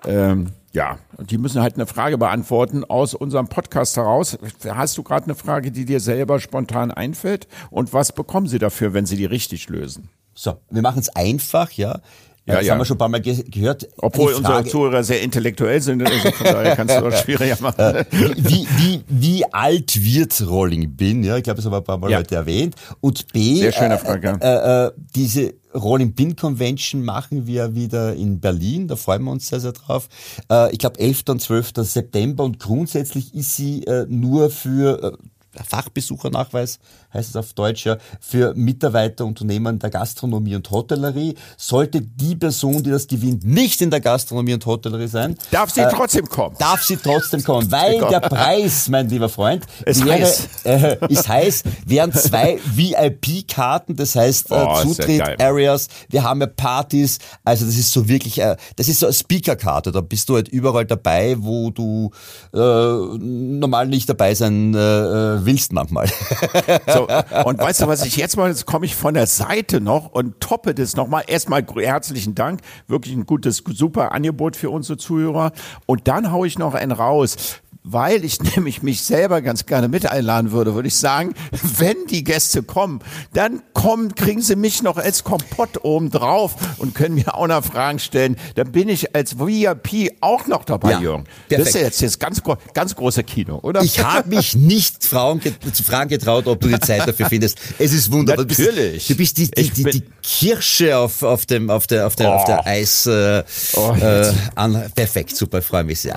ähm, ja, die müssen halt eine Frage beantworten aus unserem Podcast heraus. Hast du gerade eine Frage, die dir selber spontan einfällt? Und was bekommen sie dafür, wenn sie die richtig lösen? So, wir machen es einfach, ja. Ja, das ja. haben wir schon ein paar Mal ge gehört. Obwohl unsere Zuhörer sehr intellektuell sind, also von daher kannst du das schwieriger machen. Äh, wie, wie, wie alt wird Rolling Bin? Ja, ich glaube, das haben wir ein paar Mal ja. heute erwähnt. Und B, sehr schöne Frage. Äh, äh, diese Rolling Bin Convention machen wir wieder in Berlin, da freuen wir uns sehr, sehr drauf. Äh, ich glaube 11. und 12. September und grundsätzlich ist sie äh, nur für äh, Fachbesuchernachweis, heißt es auf Deutsch, ja, für Mitarbeiterunternehmen der Gastronomie und Hotellerie. Sollte die Person, die das gewinnt, nicht in der Gastronomie und Hotellerie sein, darf sie äh, trotzdem kommen. Darf sie trotzdem kommen, weil der Preis, mein lieber Freund, ist wäre, heiß. Äh, ist heiß, wären zwei VIP-Karten, das heißt äh, oh, Zutritt-Areas, wir haben ja Partys, also das ist so wirklich, äh, das ist so eine Speaker-Karte, da bist du halt überall dabei, wo du äh, normal nicht dabei sein äh, willst manchmal. So, und weißt du, was ich jetzt mal, jetzt komme ich von der Seite noch und toppe das nochmal. Erstmal herzlichen Dank. Wirklich ein gutes, super Angebot für unsere Zuhörer. Und dann haue ich noch einen raus weil ich nämlich mich selber ganz gerne mit einladen würde, würde ich sagen, wenn die Gäste kommen, dann kommen, kriegen sie mich noch als Kompott oben drauf und können mir auch noch Fragen stellen. Dann bin ich als VIP auch noch dabei, ja, Jürgen. Perfekt. Das ist jetzt das ganz, ganz große Kino, oder? Ich habe mich nicht Frauen zu fragen getraut, ob du die Zeit dafür findest. Es ist wunderbar. Natürlich. Du bist, du bist die, die, die, die, Kirsche auf, auf dem, auf der, auf der, oh. auf der Eis, äh, oh, äh, an. Perfekt, super, freue mich sehr.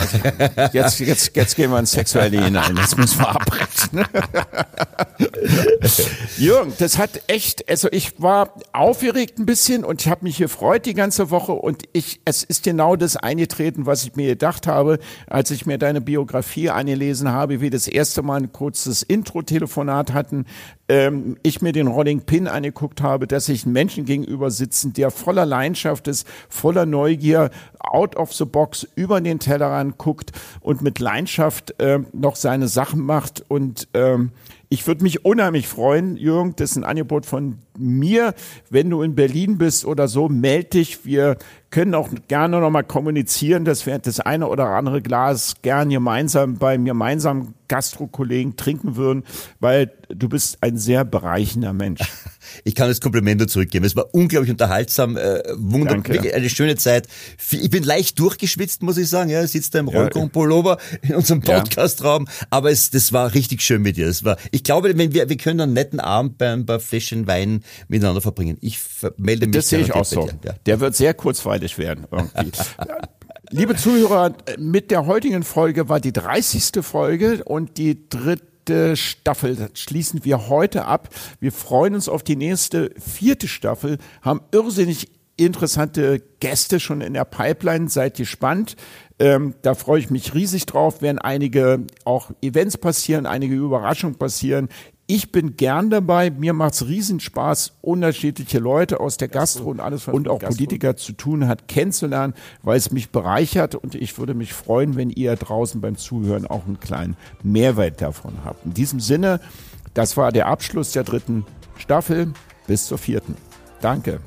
Jetzt, jetzt, jetzt gehen wir ins Sexuelle hinein. Das müssen wir abbrechen. Jürgen, das hat echt, also ich war aufgeregt ein bisschen und ich habe mich gefreut die ganze Woche und ich, es ist genau das eingetreten, was ich mir gedacht habe, als ich mir deine Biografie eingelesen habe, wie das erste Mal ein kurzes Intro-Telefonat hatten, ähm, ich mir den Rolling Pin angeguckt habe, dass ich einen Menschen gegenüber sitzen, der voller Leidenschaft ist, voller Neugier, out of the box über den Tellerrand guckt und mit Leidenschaft äh, noch seine Sachen macht und ähm, ich würde mich unheimlich freuen, Jürgen, das ist ein Angebot von mir. Wenn du in Berlin bist oder so, meld dich. Wir können auch gerne nochmal kommunizieren, dass wir das eine oder andere Glas gern gemeinsam beim gemeinsamen Gastrokollegen trinken würden, weil du bist ein sehr bereichender Mensch. Ich kann das Kompliment nur zurückgeben. Es war unglaublich unterhaltsam, äh, wunderbar, eine schöne Zeit. Ich bin leicht durchgeschwitzt, muss ich sagen. Ja, sitzt da im Rollkon-Pullover in unserem Podcastraum, aber es, das war richtig schön mit dir. Das war, ich glaube, wenn wir, wir können einen netten Abend bei ein paar Fläschchen Wein miteinander verbringen. Ich melde mich. Das sehe ich auch so. Ja. Der wird sehr kurzweilig werden irgendwie. Liebe Zuhörer, mit der heutigen Folge war die 30. Folge und die dritte Staffel schließen wir heute ab. Wir freuen uns auf die nächste vierte Staffel, haben irrsinnig interessante Gäste schon in der Pipeline. Seid gespannt. Ähm, da freue ich mich riesig drauf. Werden einige auch Events passieren, einige Überraschungen passieren. Ich bin gern dabei. Mir macht's Riesenspaß, unterschiedliche Leute aus der Gastro und alles und auch Politiker zu tun hat, kennenzulernen, weil es mich bereichert und ich würde mich freuen, wenn ihr draußen beim Zuhören auch einen kleinen Mehrwert davon habt. In diesem Sinne, das war der Abschluss der dritten Staffel. Bis zur vierten. Danke.